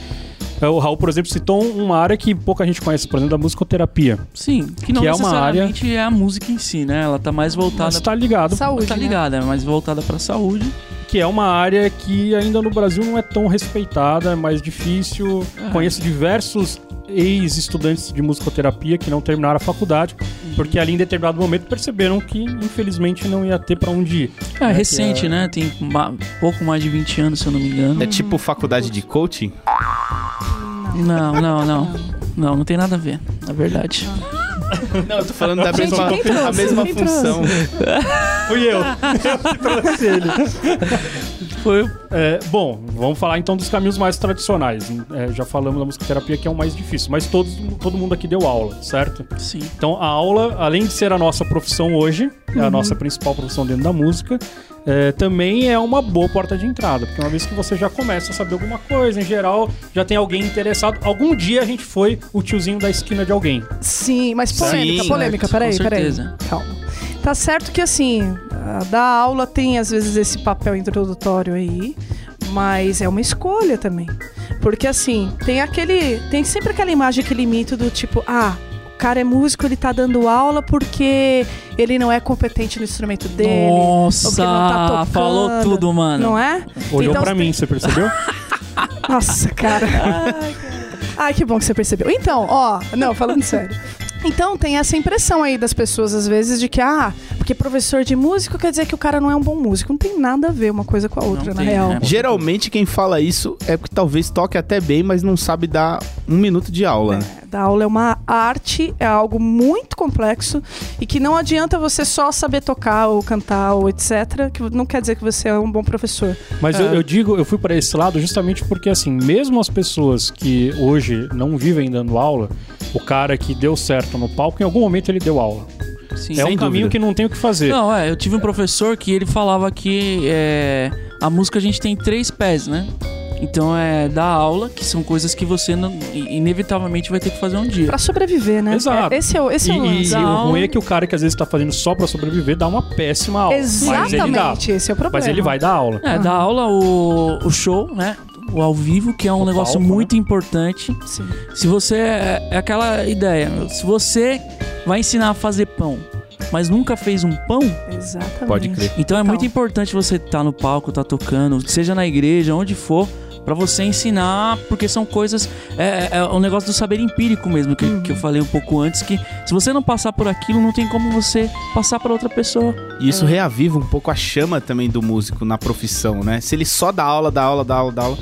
É, O Raul, por exemplo, citou uma área que pouca gente conhece, por exemplo, da musicoterapia. Sim, que não Que é uma necessariamente é a música em si, né? Ela tá mais voltada Mas tá ligado, Saúde, tá né? ligada, é mais voltada pra saúde. Que é uma área que ainda no Brasil não é tão respeitada, é mais difícil. Conheço diversos ex-estudantes de musicoterapia que não terminaram a faculdade, porque ali em determinado momento perceberam que, infelizmente, não ia ter pra onde ir. É, que recente, é- né? Tem ma- pouco mais de 20 anos, se eu não me engano. É tipo faculdade de coaching? Não, não, não. Não, não tem nada a ver, na verdade. Não, eu tô falando da Gente, mesma, a mesma Quem função. Fui eu. eu que trouxe ele. Foi. É, bom, vamos falar então dos caminhos mais tradicionais. É, já falamos da musicoterapia que é o mais difícil, mas todos, todo mundo aqui deu aula, certo? Sim. Então a aula, além de ser a nossa profissão hoje, é a nossa principal profissão dentro da música, é, também é uma boa porta de entrada, porque uma vez que você já começa a saber alguma coisa, em geral, já tem alguém interessado. Algum dia a gente foi o tiozinho da esquina de alguém. Sim, mas polêmica, Sim, polêmica, peraí, peraí. certeza. Calma. Tá certo que assim, a dar aula tem às vezes esse papel introdutório aí, mas é uma escolha também. Porque assim, tem aquele. Tem sempre aquela imagem, aquele mito do tipo, ah, cara é músico, ele tá dando aula porque ele não é competente no instrumento dele. Nossa, tá tocando, falou tudo, mano. Não é? Olhou Então, pra mim, você percebeu? Nossa, cara. Ai, que bom que você percebeu. Então, ó, não, falando sério. Então tem essa impressão aí das pessoas, às vezes, de que, ah, porque professor de músico quer dizer que o cara não é um bom músico. Não tem nada a ver uma coisa com a outra, Não na tem, real. né? Geralmente quem fala isso é porque talvez toque até bem, mas não sabe dar um minuto de aula. né? Da aula é uma arte, é algo muito complexo e que não adianta você só saber tocar ou cantar ou etc. Que não quer dizer que você é um bom professor. Mas eu, eu digo, eu fui para esse lado justamente porque, assim, mesmo as pessoas que hoje não vivem dando aula, o cara que deu certo no palco, em algum momento ele deu aula. Sim. é um Sem caminho dúvida. que não tem o que fazer. Não, é, eu tive um professor que ele falava que é, a música a gente tem três pés, né? Então é dar aula, que são coisas que você não- inevitavelmente vai ter que fazer um dia. Pra sobreviver, né? Exato. É- esse é o, esse é o E, e lance. Dá o ruim é que o cara que às vezes tá fazendo só pra sobreviver dá uma péssima aula. Mas ele dá. Exatamente, esse é o problema. Mas ele vai dar aula. É, dar aula, o, o show, né? O ao vivo, que é um O negócio palco, muito importante. Sim. Se você. É, é aquela ideia, meu, se você vai ensinar a fazer pão, mas nunca fez um pão, Exatamente. Pode crer. então é Então. muito importante você estar no palco, estar tocando, seja na igreja, onde for, pra você ensinar, porque são coisas. É, é o negócio do saber empírico mesmo, que, que eu falei um pouco antes, que se você não passar por aquilo, não tem como você passar pra outra pessoa. E isso reaviva um pouco a chama também do músico na profissão, né? Se ele só dá aula, dá aula, dá aula, dá aula,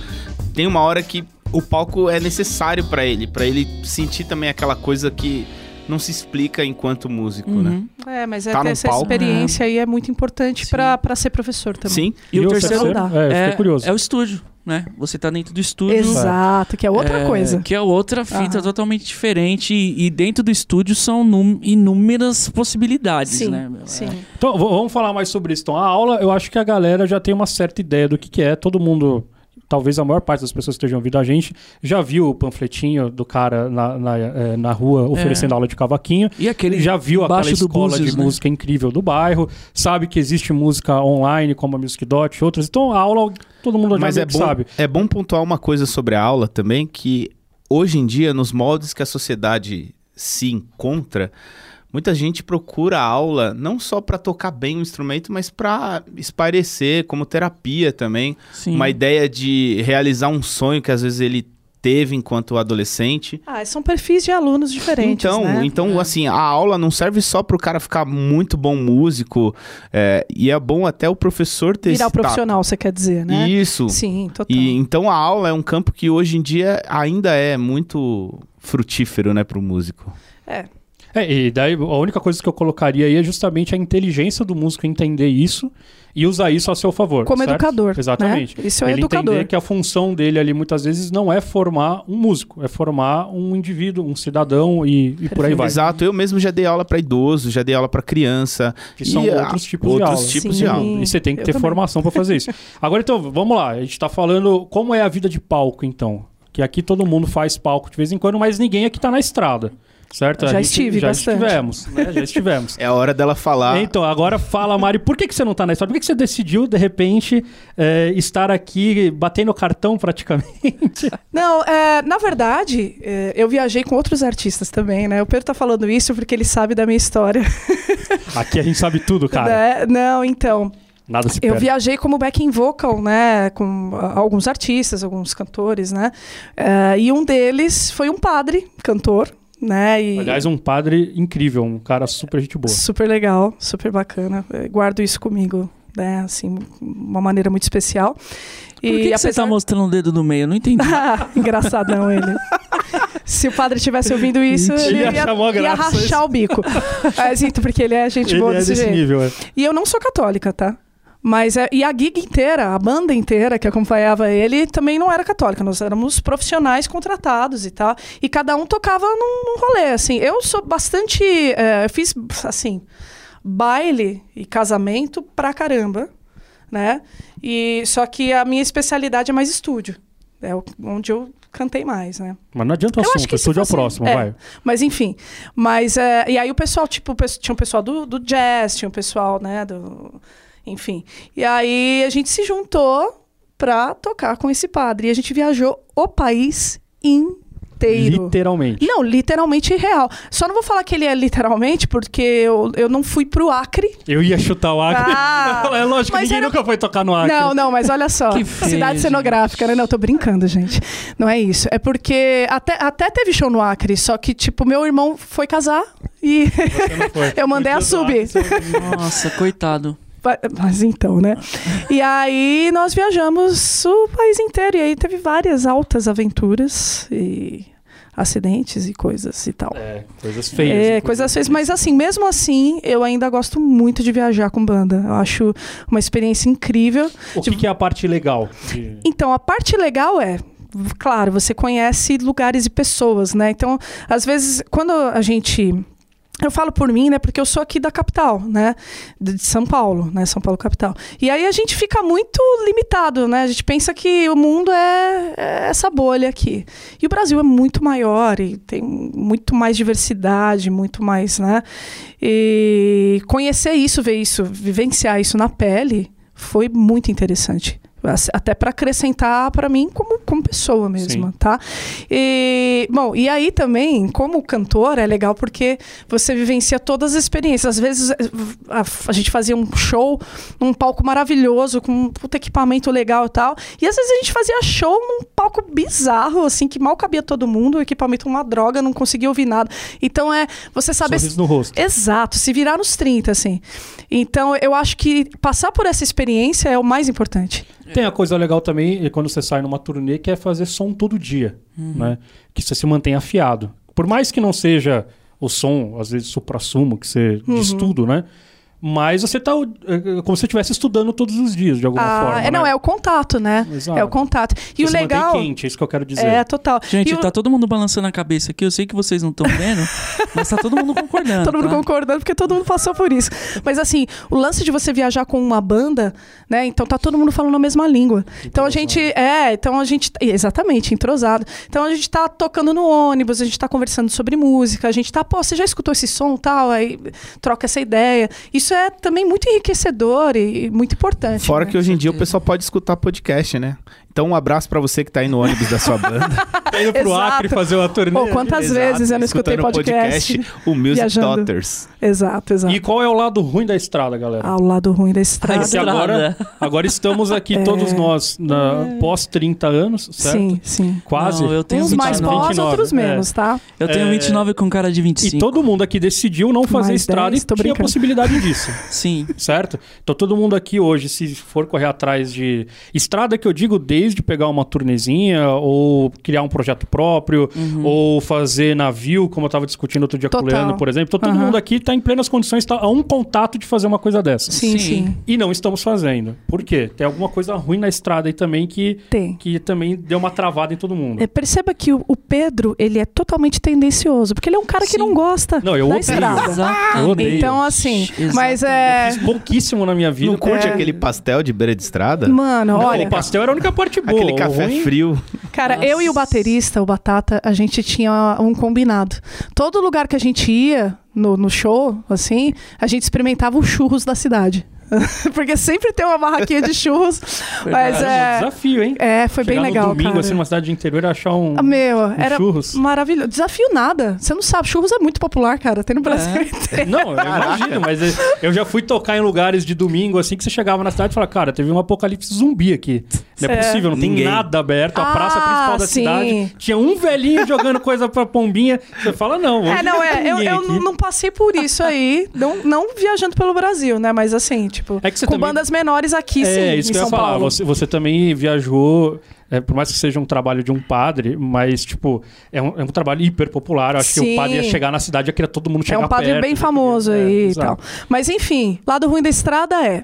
tem uma hora que o palco é necessário pra ele, pra ele sentir também aquela coisa que não se explica enquanto músico, né? Uhum. É, mas é Tá ter no essa palco. experiência aí é muito importante pra ser professor também. Sim. E, o terceiro, dá. É, eu fiquei é, curioso. é o estúdio, né? Você tá dentro do estúdio. Exato, que é outra É, coisa. Que é outra fita Aham. totalmente diferente. E, e dentro do estúdio são inúmeras possibilidades, Sim, né? sim. Então, v- vamos falar mais sobre isso. Então, a aula, eu acho que a galera já tem uma certa ideia do que, que é. Todo mundo, talvez a maior parte das pessoas que estejam ouvindo a gente, já viu o panfletinho do cara na, na, eh, na rua oferecendo aula de cavaquinho. E aquele já viu aquela escola Búzios, de né? música incrível do bairro, sabe que existe música online como a Music Dot e outras. Então, a aula, todo mundo já Mas é bom, sabe. é bom pontuar uma coisa sobre a aula também, que hoje em dia, nos moldes que a sociedade se encontra, muita gente procura a aula não só para tocar bem o instrumento, mas para esparecer, como terapia também. Sim. Uma ideia de realizar um sonho que às vezes ele teve enquanto adolescente. Ah, são perfis de alunos diferentes, Então, né? então assim, a aula não serve só pro cara ficar muito bom músico, é, e é bom até o professor ter Virar o tato. profissional, você quer dizer, né? Isso. Sim, total. E então a aula é um campo que hoje em dia ainda é muito frutífero, né, pro músico. É, É, e daí a única coisa que eu colocaria aí é justamente a inteligência do músico entender isso e usar isso a seu favor. como certo? educador. Exatamente. Né? Isso é ele educador. entender que a função dele ali muitas vezes não é formar um músico, é formar um indivíduo, um cidadão e, e por aí vai. Exato, eu mesmo já dei aula pra idoso, já dei aula pra criança. Que são outros tipos outros de aula. tipos Sim. de aula. E você tem que Eu ter também. formação pra fazer isso. Agora então, vamos lá. A gente tá falando como é a vida de palco então. Que aqui todo mundo faz palco de vez em quando, mas ninguém aqui tá na estrada. Certo? Já gente- estive já bastante. estivemos, né? Já estivemos. É a hora dela falar. Então, agora fala, Mari, por que, que você não tá na história? Por que, que você decidiu, de repente, é, estar aqui batendo cartão praticamente? Não, é, na verdade, é, eu viajei com outros artistas também, né? O Pedro tá falando isso porque ele sabe da minha história. Aqui a gente sabe tudo, cara. né? Não, então. Nada se Eu viajei como backing vocal, né? Com ah, alguns artistas, alguns cantores, né? É, e um deles foi um padre, cantor, né? E Aliás, um padre incrível, um cara super gente boa. super legal, super bacana. Eu guardo isso comigo, né? Assim, uma maneira muito especial. Por que, que você tá mostrando o dedo no meio? Eu não entendi. Engraçadão ele. Se o padre tivesse ouvindo isso, Ele ele ia ia, ia rachar isso. o bico. Mas, então, porque ele é gente Ele boa é desse desse jeito. nível, é. E eu não sou católica, tá? Mas é, e a gig inteira, a banda inteira que acompanhava ele também não era católica. Nós éramos profissionais contratados e tal. E cada um tocava num, num rolê, assim. Eu sou bastante. é, eu fiz, assim, baile e casamento pra caramba, né? E, só que a minha especialidade é mais estúdio. É onde eu cantei mais, né? Mas não adianta o Eu assunto, o estúdio é o fosse- próximo, é. vai. Mas enfim. Mas é, e aí o pessoal, tipo, tinha um pessoal do, do jazz, tinha um pessoal, né, do enfim. E aí a gente se juntou pra tocar com esse padre e a gente viajou o país inteiro. Literalmente. Não, literalmente real. Só não vou falar que ele é literalmente, porque eu, eu não fui pro Acre. Eu ia chutar o Acre. Ah, é lógico, mas ninguém era- nunca foi tocar no Acre. Não, não, mas olha só. Que feio, Cidade gente. cenográfica, né? Não, eu tô brincando, gente. Não é isso. É porque até, até teve show no Acre, só que, tipo, meu irmão foi casar e eu mandei a sub. Nossa, coitado. Mas então, né? E aí nós viajamos o país inteiro. E aí teve várias altas aventuras e acidentes e coisas e tal. É, coisas feias. É, coisas feias. Mas assim, mesmo assim, eu ainda gosto muito de viajar com banda. Eu acho uma experiência incrível. O que, que é a parte legal? de- Então, a parte legal é. Claro, você conhece lugares e pessoas, né? Então, às vezes, quando a gente. Eu falo por mim, né? Porque eu sou aqui da capital, né? De São Paulo, né? São Paulo capital. E aí a gente fica muito limitado, né? A gente pensa que o mundo é, é essa bolha aqui. E o Brasil é muito maior e tem muito mais diversidade, muito mais, né? E conhecer isso, ver isso, vivenciar isso na pele foi muito interessante. Ass- Até para acrescentar para mim como, como pessoa mesmo, Sim. tá? E, bom, e aí também, como cantor, é legal porque você vivencia todas as experiências. Às vezes eh, a, a gente fazia um show num palco maravilhoso, com um equipamento legal e tal. E às vezes a gente fazia show num palco bizarro, assim, que mal cabia todo mundo, o equipamento uma droga, não conseguia ouvir nada. Então é você saber. Sorriso no rosto. Exato, se virar nos 30, assim. Então, eu acho que passar por essa experiência é o mais importante. Tem a coisa legal também, é quando você sai numa turnê, que é fazer som todo dia, né? Que você se mantém afiado. Por mais que não seja o som, às vezes, supra-sumo, que você Uhum. diz tudo, né? Mas você tá é, como se você estivesse estudando todos os dias, de alguma forma. é, não, né? é o contato, né? Exato. É o contato. E Você o legal. quente, é isso que eu quero dizer. É, total. Gente, E o- tá todo mundo balançando a cabeça aqui. Eu sei que vocês não estão vendo, mas tá todo mundo concordando. Todo mundo tá? concordando, porque todo mundo passou por isso. Mas assim, o lance de você viajar com uma banda, né? Então tá todo mundo falando a mesma língua. Então a gente. É, então a gente. Exatamente, entrosado. Então a gente tá tocando no ônibus, a gente tá conversando sobre música, a gente tá, pô, você já escutou esse som tal? Aí troca essa ideia. Isso é também muito enriquecedor e muito importante. Fora né? que hoje em dia o pessoal pode escutar podcast, né? Então um abraço pra você que tá aí no ônibus da sua banda. Tá indo pro Exato. Acre fazer uma turnê. Pô, quantas Exato, vezes eu não escutei o podcast? o Music viajando. Daughters. Exato, exato. E qual é o lado ruim da estrada, galera? Ao lado ruim da estrada. Porque estrada. agora, agora estamos aqui todos nós na, pós 30 anos, certo? É. Sim, sim. Quase. Não, eu tenho Uns 29. mais pós, 29, outros é. menos, tá? Eu tenho É, 29 com cara de 25. E todo mundo aqui decidiu não fazer Mais estrada 10, e tinha brincando. possibilidade disso, Sim. certo? Então todo mundo aqui hoje, se for correr atrás de estrada que eu digo desde pegar uma turnezinha ou criar um projeto próprio ou fazer navio, como eu tava discutindo outro dia com o Total. Leandro, por exemplo. Então todo Aham. mundo aqui tá em plenas condições, tá a um contato de fazer uma coisa dessa. Sim, Sim. sim. E não estamos fazendo. Por quê? Tem alguma coisa ruim na estrada aí também que, Tem. que também deu uma travada em todo mundo. É, perceba que o, o Pedro, ele é totalmente tendencioso, porque ele é um cara que Sim. não gosta Não, eu da odeio. estrada. Eu odeio. Então, assim, mas é. Fiz pouquíssimo na minha vida. Não curte É. aquele pastel de beira de estrada? Mano, Não, olha. o pastel era a única parte gente boa. Aquele café ruim- frio. Cara, Nossa. eu e o baterista, o Batata, a gente tinha um combinado. Todo lugar que a gente ia no, no show, assim, a gente experimentava os churros da cidade. Porque sempre tem uma barraquinha de churros. mas é. desafio, hein? É, foi bem Chegar legal, no domingo, cara. assim, numa cidade de interior e achar um, Ah, Meu, um era churros. maravilhoso. Desafio nada. Você não sabe, churros é muito popular, cara. Tem no Brasil inteiro. Não, eu imagino, mas eu- eu já fui tocar em lugares de domingo, assim, que você chegava na cidade e falava, cara, teve um apocalipse zumbi aqui. Não é, É. possível, não Ninguém. tem nada aberto, a Ah, praça principal da sim. cidade. Tinha um velhinho jogando coisa pra pombinha. Você fala, não, hoje É, não, é. Eu, eu não passei por isso aí. Não, não viajando pelo Brasil, né? Mas assim, tipo, É que você com também- bandas menores aqui, É, sim, isso em que eu São ia falar. Paulo. Você, você também viajou, é, por mais que seja um trabalho de um padre, mas, tipo, é um, é um trabalho hiper popular. Eu acho que Sim. o padre ia chegar na cidade e ia querer todo mundo É chegar um padre perto, bem famoso aí é, e tal. Mas enfim, lado ruim da estrada é,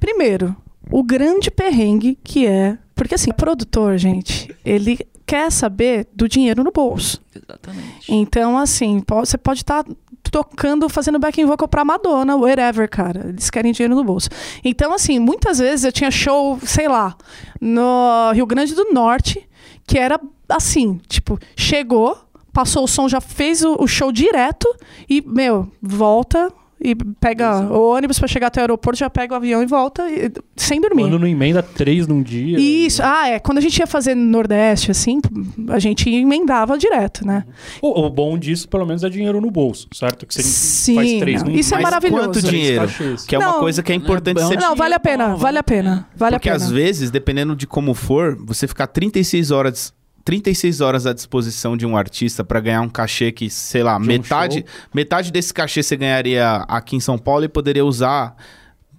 primeiro, o grande perrengue que é. Porque assim, produtor, gente, ele quer saber do dinheiro no bolso. Exatamente. Então, assim, você pode estar tocando, fazendo backing vocal pra Madonna, whatever, cara. Eles querem dinheiro no bolso. Então, assim, muitas vezes eu tinha show, sei lá, no Rio Grande do Norte, que era assim, tipo, chegou, passou o som, já fez o, o show direto e, meu, volta e pega o ônibus pra chegar até o aeroporto, já pega o avião e volta, e- sem dormir. Quando não emenda três num dia. Isso, ah, é. Quando a gente ia fazer no Nordeste, assim, a gente emendava direto, né? O, o bom disso, pelo menos, é dinheiro no bolso, certo? Que você Sim, faz três não, num isso é Mas maravilhoso. quanto dinheiro? Que é uma Não. coisa que é importante É bom. ser Não, vale a pena, vale a pena, vale a Porque pena. às vezes, dependendo de como for, você ficar 36 horas 36 horas à disposição de um artista pra ganhar um cachê que, sei lá, De um metade, show. metade desse cachê você ganharia aqui em São Paulo e poderia usar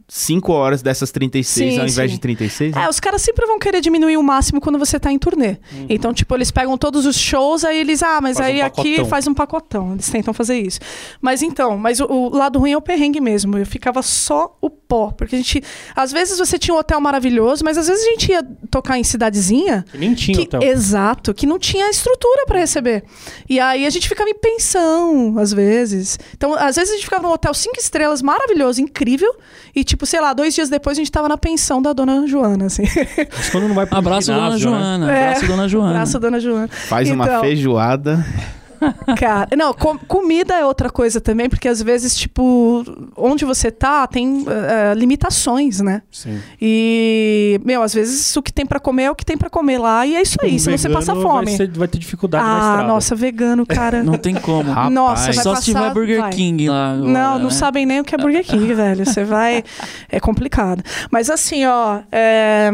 5 horas dessas 36 Sim, ao invés sim. de 36? É, os caras sempre vão querer diminuir o máximo quando você tá em turnê. Então, tipo, eles pegam todos os shows, aí eles, ah, mas Faz um aí aqui pacotão. faz um pacotão. Eles tentam fazer isso. Mas então, mas o, o lado ruim é o perrengue mesmo. Eu ficava só o pó. Porque a gente. Às vezes você tinha um hotel maravilhoso, mas às vezes a gente ia tocar em cidadezinha. Que nem tinha que, hotel. Exato, que não tinha estrutura pra receber. E aí a gente ficava em pensão, às vezes. Então, às vezes a gente ficava num hotel cinco estrelas, maravilhoso, incrível. E, tipo, sei lá, dois dias depois a gente tava na pensão da dona Joana, assim. Mas quando não vai pro Abraço, dona ginásio, né? Joana. É. Abraço, dona Joana. Abraço, dona Joana. Faz uma Então. feijoada. Cara, não, com- comida é outra coisa também, porque às vezes, tipo, onde você tá tem eh, limitações, né? Sim. E, meu, às vezes o que tem pra comer é o que tem pra comer lá, e é isso aí, Um senão você passa fome. Vai, ser- vai ter dificuldade na ah, nossa, vegano, cara. Não tem como. Rapaz. Nossa, vai Só se tiver passar- Burger vai. King lá. agora, Não, não né? sabem nem o que é Burger King, velho. Você vai. É complicado. Mas assim, ó. é,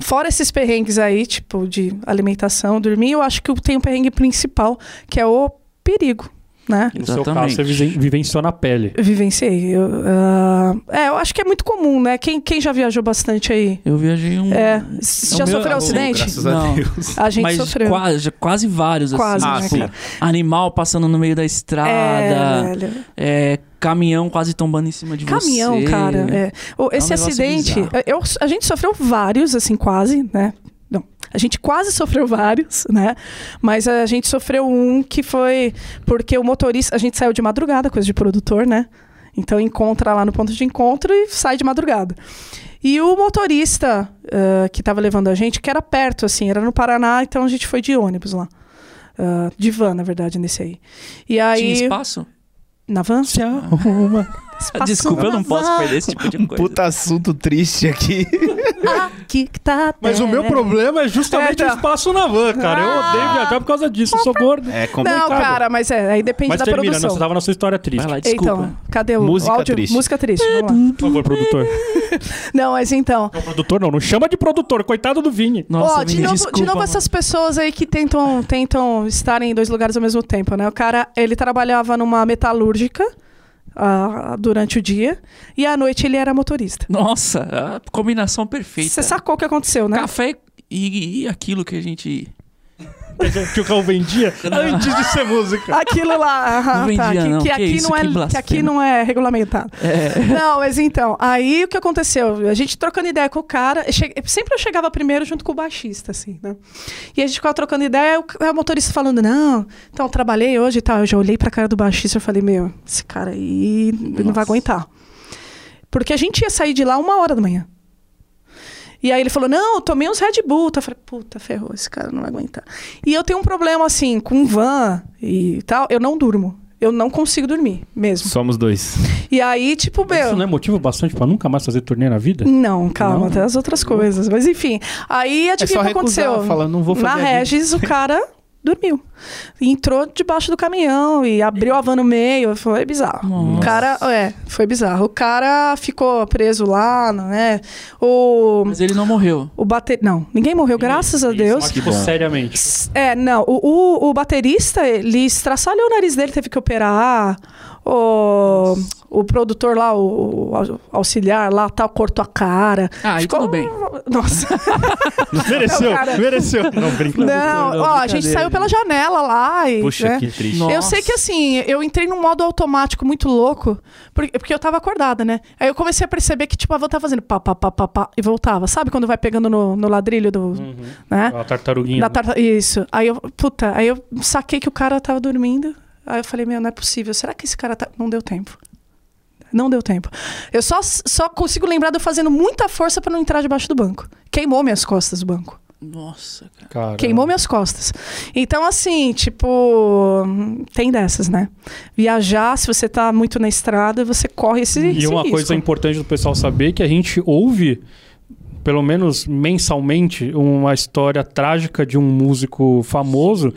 Fora esses perrengues aí, tipo, de alimentação, dormir, eu acho que tem um perrengue principal, que é o perigo, né? No seu Exatamente. caso, você viven- vivenciou na pele. Eu Vivenciei. Eu, ah, É, eu acho que é muito comum, né? Quem, quem já viajou bastante aí? Eu viajei um. É. c- Já meu- sofreu o- acidente? Graças a Não. Deus. A gente mas sofreu. Quase, quase vários, Quase, assim. Ah, né? Animal passando no meio da estrada. É, velho. é, caminhão quase tombando em cima de Caminhão, você. cara. é. Esse negócio acidente, bizarro. eu- a gente sofreu vários, assim, quase, né? A gente quase sofreu vários, né? Mas a gente sofreu um que foi porque o motorista, a gente saiu de madrugada, coisa de produtor, né? Então encontra lá no ponto de encontro e sai de madrugada. E o motorista ah, que estava levando a gente, que era perto, assim, era no Paraná, então a gente foi de ônibus lá. Ah, de van, na verdade, nesse aí. E aí. Tinha espaço? Na van? Se arruma. Espaço Desculpa, eu não posso perder esse tipo de Um coisa. puta assunto triste aqui. Aqui que tá a Mas o meu problema é justamente É, o tá. espaço na van, cara. Eu Ah. odeio viajar por causa disso. Eu sou gordo. É complicado. Não, cara, mas é, aí depende Mas da termina, produção. você tava na sua história triste. Vai lá, desculpa. Então, cadê o Música áudio? triste. Música triste, vamos lá. Por favor, produtor. Não, mas então. Não, produtor não, não chama de produtor, coitado do Vini. Nossa, Ó, de Vini, novo, desculpa, de novo mano. essas pessoas aí que tentam, tentam estar em dois lugares ao mesmo tempo, né? O cara, ele trabalhava numa metalúrgica ah, durante o dia e à noite ele era motorista. Nossa, a combinação perfeita. Você sacou o que aconteceu, né? Café e, e aquilo que a gente. Que o carro vendia antes de ser música. Aquilo lá, aham, Não vendia, tá, que, não. que Que aqui isso, não é, que que aqui blasfêmia. não é regulamentado. É, Não, mas então, aí o que aconteceu? A gente trocando ideia com o cara, eu che- sempre eu chegava primeiro junto com o baixista, assim, né? E a gente ficava trocando ideia, o, o motorista falando, não, então eu trabalhei hoje e tal. Eu já olhei pra cara do baixista e falei, meu, esse cara aí não vai aguentar. Porque a gente ia sair de lá uma hora da manhã. E aí ele falou: Não, eu tomei uns Red Bull. Eu falei: Puta, ferrou, esse cara não vai aguentar. E eu tenho um problema assim, com van e tal, eu não durmo. Eu não consigo dormir, mesmo. Somos dois. E aí, tipo, meu. Isso não é motivo bastante pra nunca mais fazer turnê na vida? Não, calma, Não? tem as outras coisas. Mas enfim, aí É adivinha só o que aconteceu? recusar, fala, não vou fazer Na. Regis, o cara dormiu. Entrou debaixo do caminhão e abriu a van no meio. Foi bizarro. O cara, é, foi bizarro. O cara ficou preso lá, né? O, Mas ele não morreu. o bater... Não, ninguém morreu, graças a Deus. Tipo, seriamente. É, não, o, o, o baterista, ele estraçalhou o nariz dele, teve que operar. O, o produtor lá, o, o auxiliar lá, tal, cortou a cara. Ah, aí tudo bem. Nossa. Mereceu, Não, cara. mereceu. Não, brinca. Não, não, ó, a gente saiu pela janela lá e. Puxa, né? que triste. Nossa. Eu sei que assim, eu entrei num modo automático muito louco, porque, porque eu tava acordada, né? Aí eu comecei a perceber que, tipo, a van tava fazendo pá, pá, pá, pá, pá, e voltava. Sabe quando vai pegando no, no ladrilho do. né? A tartaruguinha. Da tarta- Isso. Aí eu, puta, aí eu saquei que o cara tava dormindo. Aí eu falei, meu, não é possível. Será que esse cara tá. Não deu tempo. Não deu tempo. Eu só, só consigo lembrar de eu fazendo muita força pra não entrar debaixo do banco. Queimou minhas costas o banco. Nossa, cara. Cara. Queimou minhas costas. Então, assim, tipo, tem dessas, né? Viajar, se você tá muito na estrada, você corre esse, E esse uma risco. coisa importante do pessoal saber é que a gente ouve, pelo menos mensalmente, uma história trágica de um músico famoso.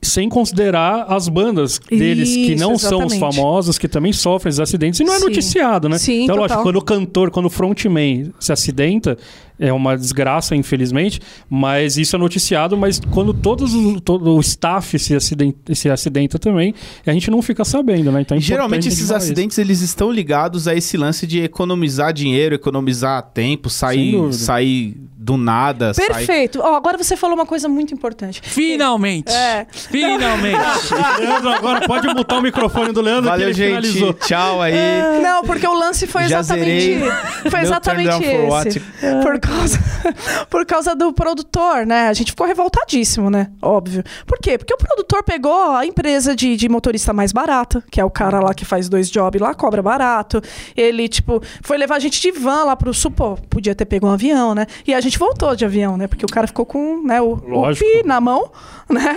Sem considerar as bandas deles que Isso, não são os exatamente. famosos, que também sofrem esses acidentes. E não é Sim. noticiado, né? Sim, então, total. lógico, quando o cantor, quando o frontman se acidenta, é uma desgraça, infelizmente, mas isso é noticiado, mas quando todos o, todo o staff se acidenta, se acidenta também, a gente não fica sabendo, né? Então, é Geralmente esses isso. acidentes eles estão ligados a esse lance de economizar dinheiro, economizar tempo, sair, sair do nada. Perfeito. Ó, agora você falou uma coisa muito importante. Finalmente! É. Finalmente! Leandro, agora pode mutar o microfone do Leandro Valeu, que ele gente. finalizou. Tchau aí. Não, porque o lance foi Já exatamente. zerei Foi exatamente esse. Por causa, por causa do produtor, né? A gente ficou revoltadíssimo, né? Óbvio. Por quê? Porque o produtor pegou a empresa de, de motorista mais barata, que é o cara lá que faz dois jobs lá, cobra barato. Ele, tipo, foi levar a gente de van lá pro. Pô, podia ter pego um avião, né? E a gente voltou de avião, né? Porque o cara ficou com né, o, o pi na mão, né?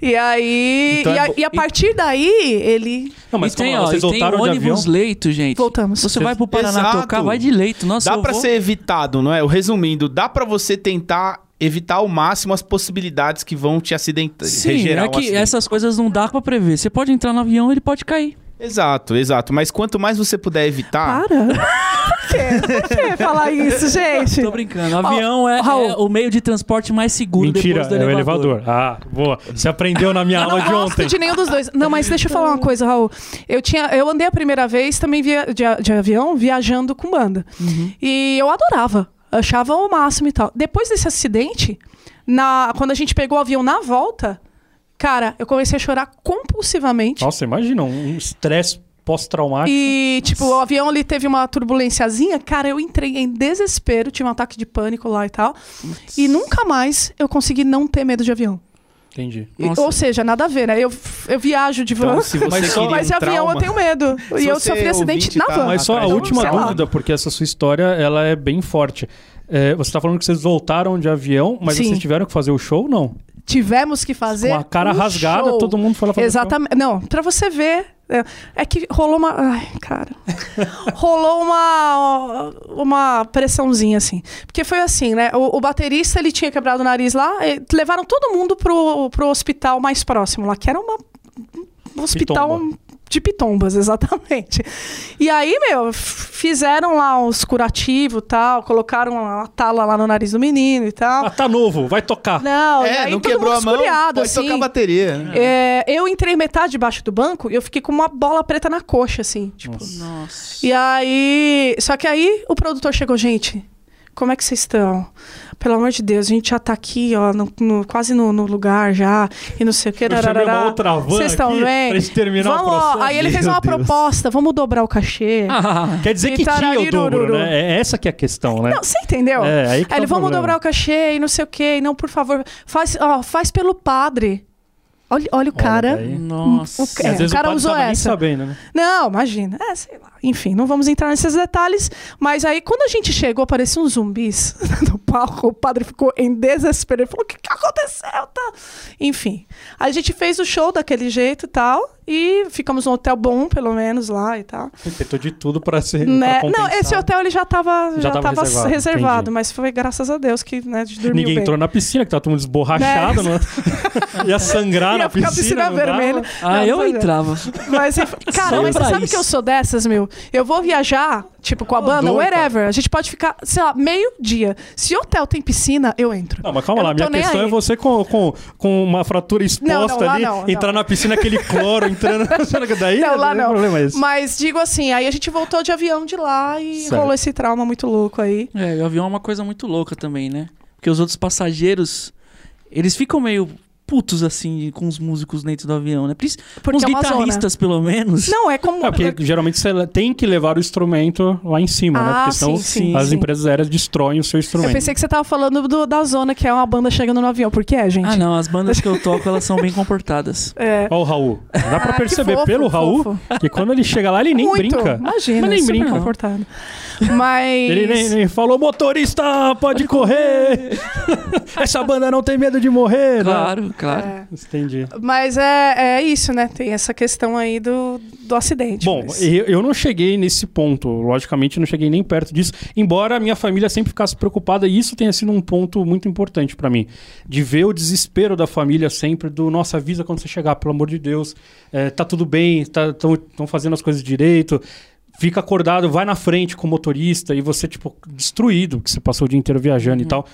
E aí. Então e, é a, bo- e a partir daí, ele. Não, mas e tem, ó, vocês e tem voltaram de avião? ônibus leito, gente. Voltamos. Você vai pro Paraná Exato. tocar, vai de leito. Nossa, Dá eu pra vou... ser evitado, não é? O Resumindo, dá pra você tentar evitar ao máximo as possibilidades que vão te acidentar, Sim, é um que acidente. essas coisas não dá pra prever. Você pode entrar no avião, ele pode cair. Exato, exato. Mas quanto mais você puder evitar... Para. Por quê? Por que falar isso, gente? Tô brincando. Avião é, Raul. é o meio de transporte mais seguro Mentira, depois do é o elevador. elevador. Ah, boa. Você aprendeu na minha Eu aula não de gosto ontem. de nenhum dos dois. Não, mas deixa eu falar uma coisa, Raul. Eu, tinha, eu andei a primeira vez também via, de, de avião, viajando com banda. E eu adorava. Achava o máximo e tal. Depois desse acidente, na, quando a gente pegou o avião na volta, cara, eu comecei a chorar compulsivamente. Nossa, imagina, um estresse pós-traumático. E, tipo, o avião ali teve uma turbulênciazinha. Cara, eu entrei em desespero, tive um ataque de pânico lá e tal. E nunca mais eu consegui não ter medo de avião. Entendi. E- Nossa. Ou seja, nada a ver, né? Eu, eu viajo de van, Então, se você Mas só- mas de um avião eu tenho medo. E eu sofri acidente ouvinte, na tá- van. Mas só a última lá. dúvida, porque essa sua história ela é bem forte. É, você tá falando que vocês voltaram de avião, mas Sim. vocês tiveram que fazer o show, não? Tivemos que fazer. Com a cara um rasgada, show. todo mundo foi lá fazer Exatamente. Não, pra você ver. é- É que rolou uma. Ai, cara. rolou uma. Uma pressãozinha, assim. Porque foi assim, né? O, o baterista ele tinha quebrado o nariz lá. e levaram todo mundo pro, pro hospital mais próximo lá, que era uma. Um hospital. Pitomba. De pitombas, exatamente. E aí, meu, fizeram lá os curativos e tal, colocaram uma tala lá no nariz do menino e tal. Ah, tá novo, vai tocar. Não, É, aí não todo quebrou mundo a mão, escuriado, pode assim. tocar bateria. né? É, eu entrei metade debaixo do banco e eu fiquei com uma bola preta na coxa, assim. Tipo. Nossa. E aí. Só que aí o produtor chegou, gente. Como é que vocês estão? Pelo amor de Deus, a gente já tá aqui, ó, no- no- quase no, no lugar já, e não sei o que. Vocês estão aqui bem? pra gente terminar o vamos, ó. processo. Aí ele fez uma Deus. proposta, vamos dobrar o cachê. Ah, Quer dizer que tinha o dobro, né? É essa que é a questão, né? Não, você entendeu? É, aí que tá ele, o vamos problema. dobrar o cachê e não sei o quê. E não, por favor, faz, ó, faz pelo padre. Olha, olha o cara. daí- Nossa. O- É, o cara padre usou essa. sabendo, né? Não, imagina. É, sei lá. Enfim, não vamos entrar nesses detalhes. Mas aí, quando a gente chegou, pareciam uns zumbis no palco. O padre ficou em desespero. Ele falou: o que, que aconteceu? Tá? Enfim, a gente fez o show daquele jeito e tal. E ficamos num hotel bom, pelo menos, lá e tal. Tentou de tudo pra ser. Né? pra Não, esse hotel ele já estava já Já tava reservado, reservado, mas foi graças a Deus que né, a gente dormiu Ninguém bem. entrou na piscina, que tava todo mundo esborrachado. Né? Ia sangrar Ia na piscina. piscina não vermelha. Ah, Não, eu é. entrava. Mas, cara, mas você sabe isso. que eu sou dessas, meu? Eu vou viajar, tipo, com a banda, wherever. A gente pode ficar, sei lá, meio dia. Se hotel tem piscina, eu entro. Não, mas calma Eu lá, não minha questão aí. é você com, com, com uma fratura exposta Não, não, ali, não, entrar não. na piscina, aquele cloro entrando. Daí Não, lá é não. problema esse. Mas digo assim, aí a gente voltou de avião de lá e Certo. rolou esse trauma muito louco aí. É, o avião é uma coisa muito louca também, né? Porque os outros passageiros, eles ficam meio putos, assim, com os músicos dentro do avião, né? Porque os é uma zona. guitarristas, pelo menos. Não, é como. É, porque geralmente você tem que levar o instrumento lá em cima, né? Ah, Porque senão sim, sim, as sim. empresas aéreas destroem o seu Eu instrumento. pensei que você tava falando do- da zona, que é uma banda chegando no avião. Por que é, gente? Ah, não, as bandas que eu toco, elas são bem comportadas. É. Ó o Raul. Dá pra Ah, que perceber fofo, pelo Raul fofo. que quando ele chega lá, ele nem Muito. brinca. Imagina, Mas nem brinca. comportado. Mas. Ele nem, nem falou, motorista, pode correr. Essa banda não tem medo de morrer. né? Claro, claro. É. Entendi. Mas é, é isso, né? Tem essa questão aí do, do acidente. Bom, mas- eu, eu não cheguei nesse ponto, logicamente não cheguei nem perto disso, embora a minha família sempre ficasse preocupada, e isso tenha sido um ponto muito importante pra mim, de ver o desespero da família sempre, do nossa, avisa quando você chegar, pelo amor de Deus, é, tá tudo bem, estão fazendo as coisas direito, fica acordado, vai na frente com o motorista, e você, tipo, destruído, que você passou o dia inteiro viajando e tal.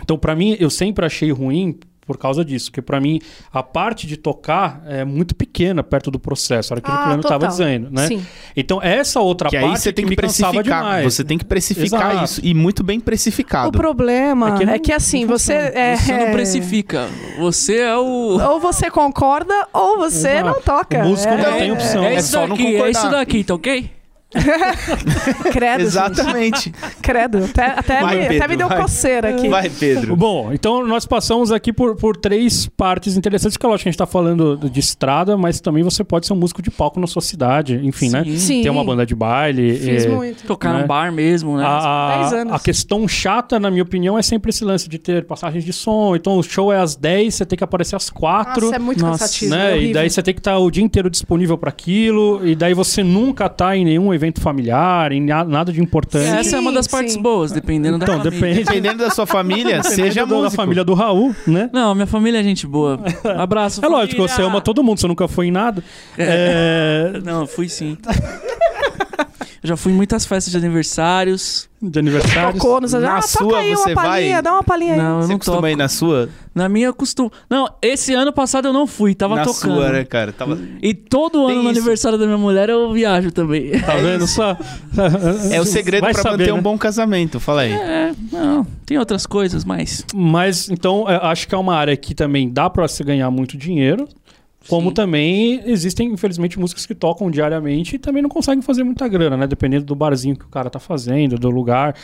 Então, pra mim, eu sempre achei ruim por causa disso, porque pra mim a parte de tocar é muito pequena perto do processo, era aquilo que o Ah, Leandro estava dizendo, né? Sim. Então, essa outra Que parte aí você tem que cansava precificar. demais. Você tem que precificar Exato. isso. E muito bem O precificado. problema É que é não- que, assim, não você. É, Você não precifica. Você é o. Ou você concorda ou você Exato. não toca. O músico é, não tem opção. É É isso só não daqui, é concordar. isso daqui, tá ok? Credo. gente. Exatamente. Credo. Até, até, Vai, me, até Pedro, me deu vai. coceira aqui. Vai, Pedro. Bom, então nós passamos aqui por, por três partes interessantes, que é lógico que a gente está falando de estrada, mas também você pode ser um músico de palco na sua cidade, enfim, né? Sim. Ter uma banda de baile. Fiz é, muito. Tocar Né? num bar mesmo, né? A, 10 anos. a questão chata, na minha opinião, é sempre esse lance de ter passagens de som. Então o show é às 10, você tem que aparecer às 4. Nossa, é muito Nossa, cansativo. é né? e horrível. daí você tem que estar o dia inteiro disponível para aquilo, e daí você nunca tá em nenhum evento familiar, em na- nada de importante. Sim, Essa é uma das partes sim. boas, dependendo da Então, família. depende. Dependendo da sua família, seja da, da músico. família do Raul, né? Não, minha família é gente boa. Abraço, É lógico, família. você ama todo mundo, você nunca foi em nada. É, Não, fui sim. Já fui em muitas festas de aniversários. de aniversários. Tocou nos Na ah, sua, toca aí você uma palhinha, vai- dá uma palhinha aí. Não, eu Você não costuma toco. ir na sua? Na minha eu costumo. Não, esse ano passado eu não fui, tava na tocando. sua, né, cara? Tava... E todo Tem ano no isso. aniversário da minha mulher eu viajo também. Tá vendo só? É o segredo Vai pra saber, manter né? um bom casamento. Fala aí. É, não, tem outras coisas, mas. Mas, então, é, acho que é uma área que também dá pra se ganhar muito dinheiro. Como Sim. também existem, infelizmente, músicos que tocam diariamente e também não conseguem fazer muita grana, né? Dependendo do barzinho que o cara tá fazendo, do lugar.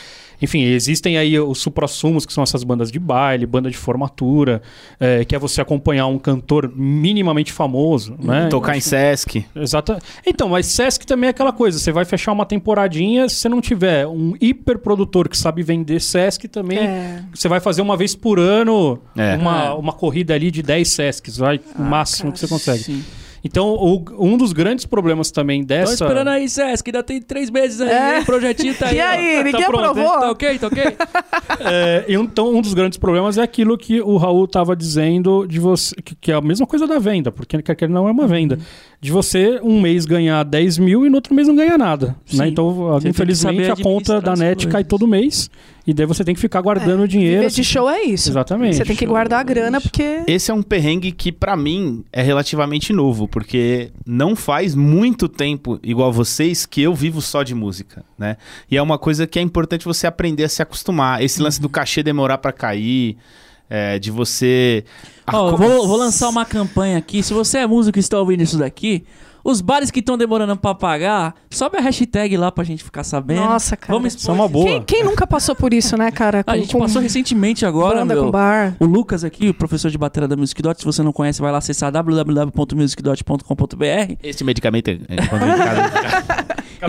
Enfim, existem aí os suprassumos, que são essas bandas de baile, banda de formatura, é, que é você acompanhar um cantor minimamente famoso, né? Tocar em Sesc. Exato. Então, mas Sesc também é aquela coisa. Você vai fechar uma temporadinha, se você não tiver um hiperprodutor que sabe vender Sesc também, É. você vai fazer uma vez por ano É. uma, É. uma corrida ali de 10 Sescs, vai o máximo que você consegue. Sim. Então, o- um dos grandes problemas também Tô dessa. esperando aí, Sesc, ainda tem três meses aí, É. o projetinho tá aí. E ó. aí, Tá ninguém pronto, aprovou? Tá ok, tá ok? É, então, um dos grandes problemas é aquilo que o Raul estava dizendo de você, que, que é a mesma coisa da venda, porque quer que não é uma venda. De você um mês ganhar 10 mil e no outro mês não ganhar nada. Sim. Né? Então, Você infelizmente, a conta da net coisas. cai todo mês. E daí você tem que ficar guardando o dinheiro. Viver de show é isso. Exatamente. Você tem que guardar a grana, porque. Esse é um perrengue que, pra mim, é relativamente novo, porque não faz muito tempo, igual vocês, que eu vivo só de música, né? E é uma coisa que é importante você aprender a se acostumar. Esse lance do cachê demorar pra cair, é, de você. Aco- vou, vou lançar uma campanha aqui. Se você é músico e está ouvindo isso daqui, Os bares que estão demorando pra pagar, sobe a hashtag lá pra gente ficar sabendo. Nossa, cara. Vamos Isso é uma boa. Quem, quem nunca passou por isso, né, cara? A Com- gente com passou recentemente agora, banda, meu. com bar. O Lucas aqui, o professor de bateria da Music Dot, se você não conhece, vai lá acessar www.musicdot.com.br. Esse medicamento é é.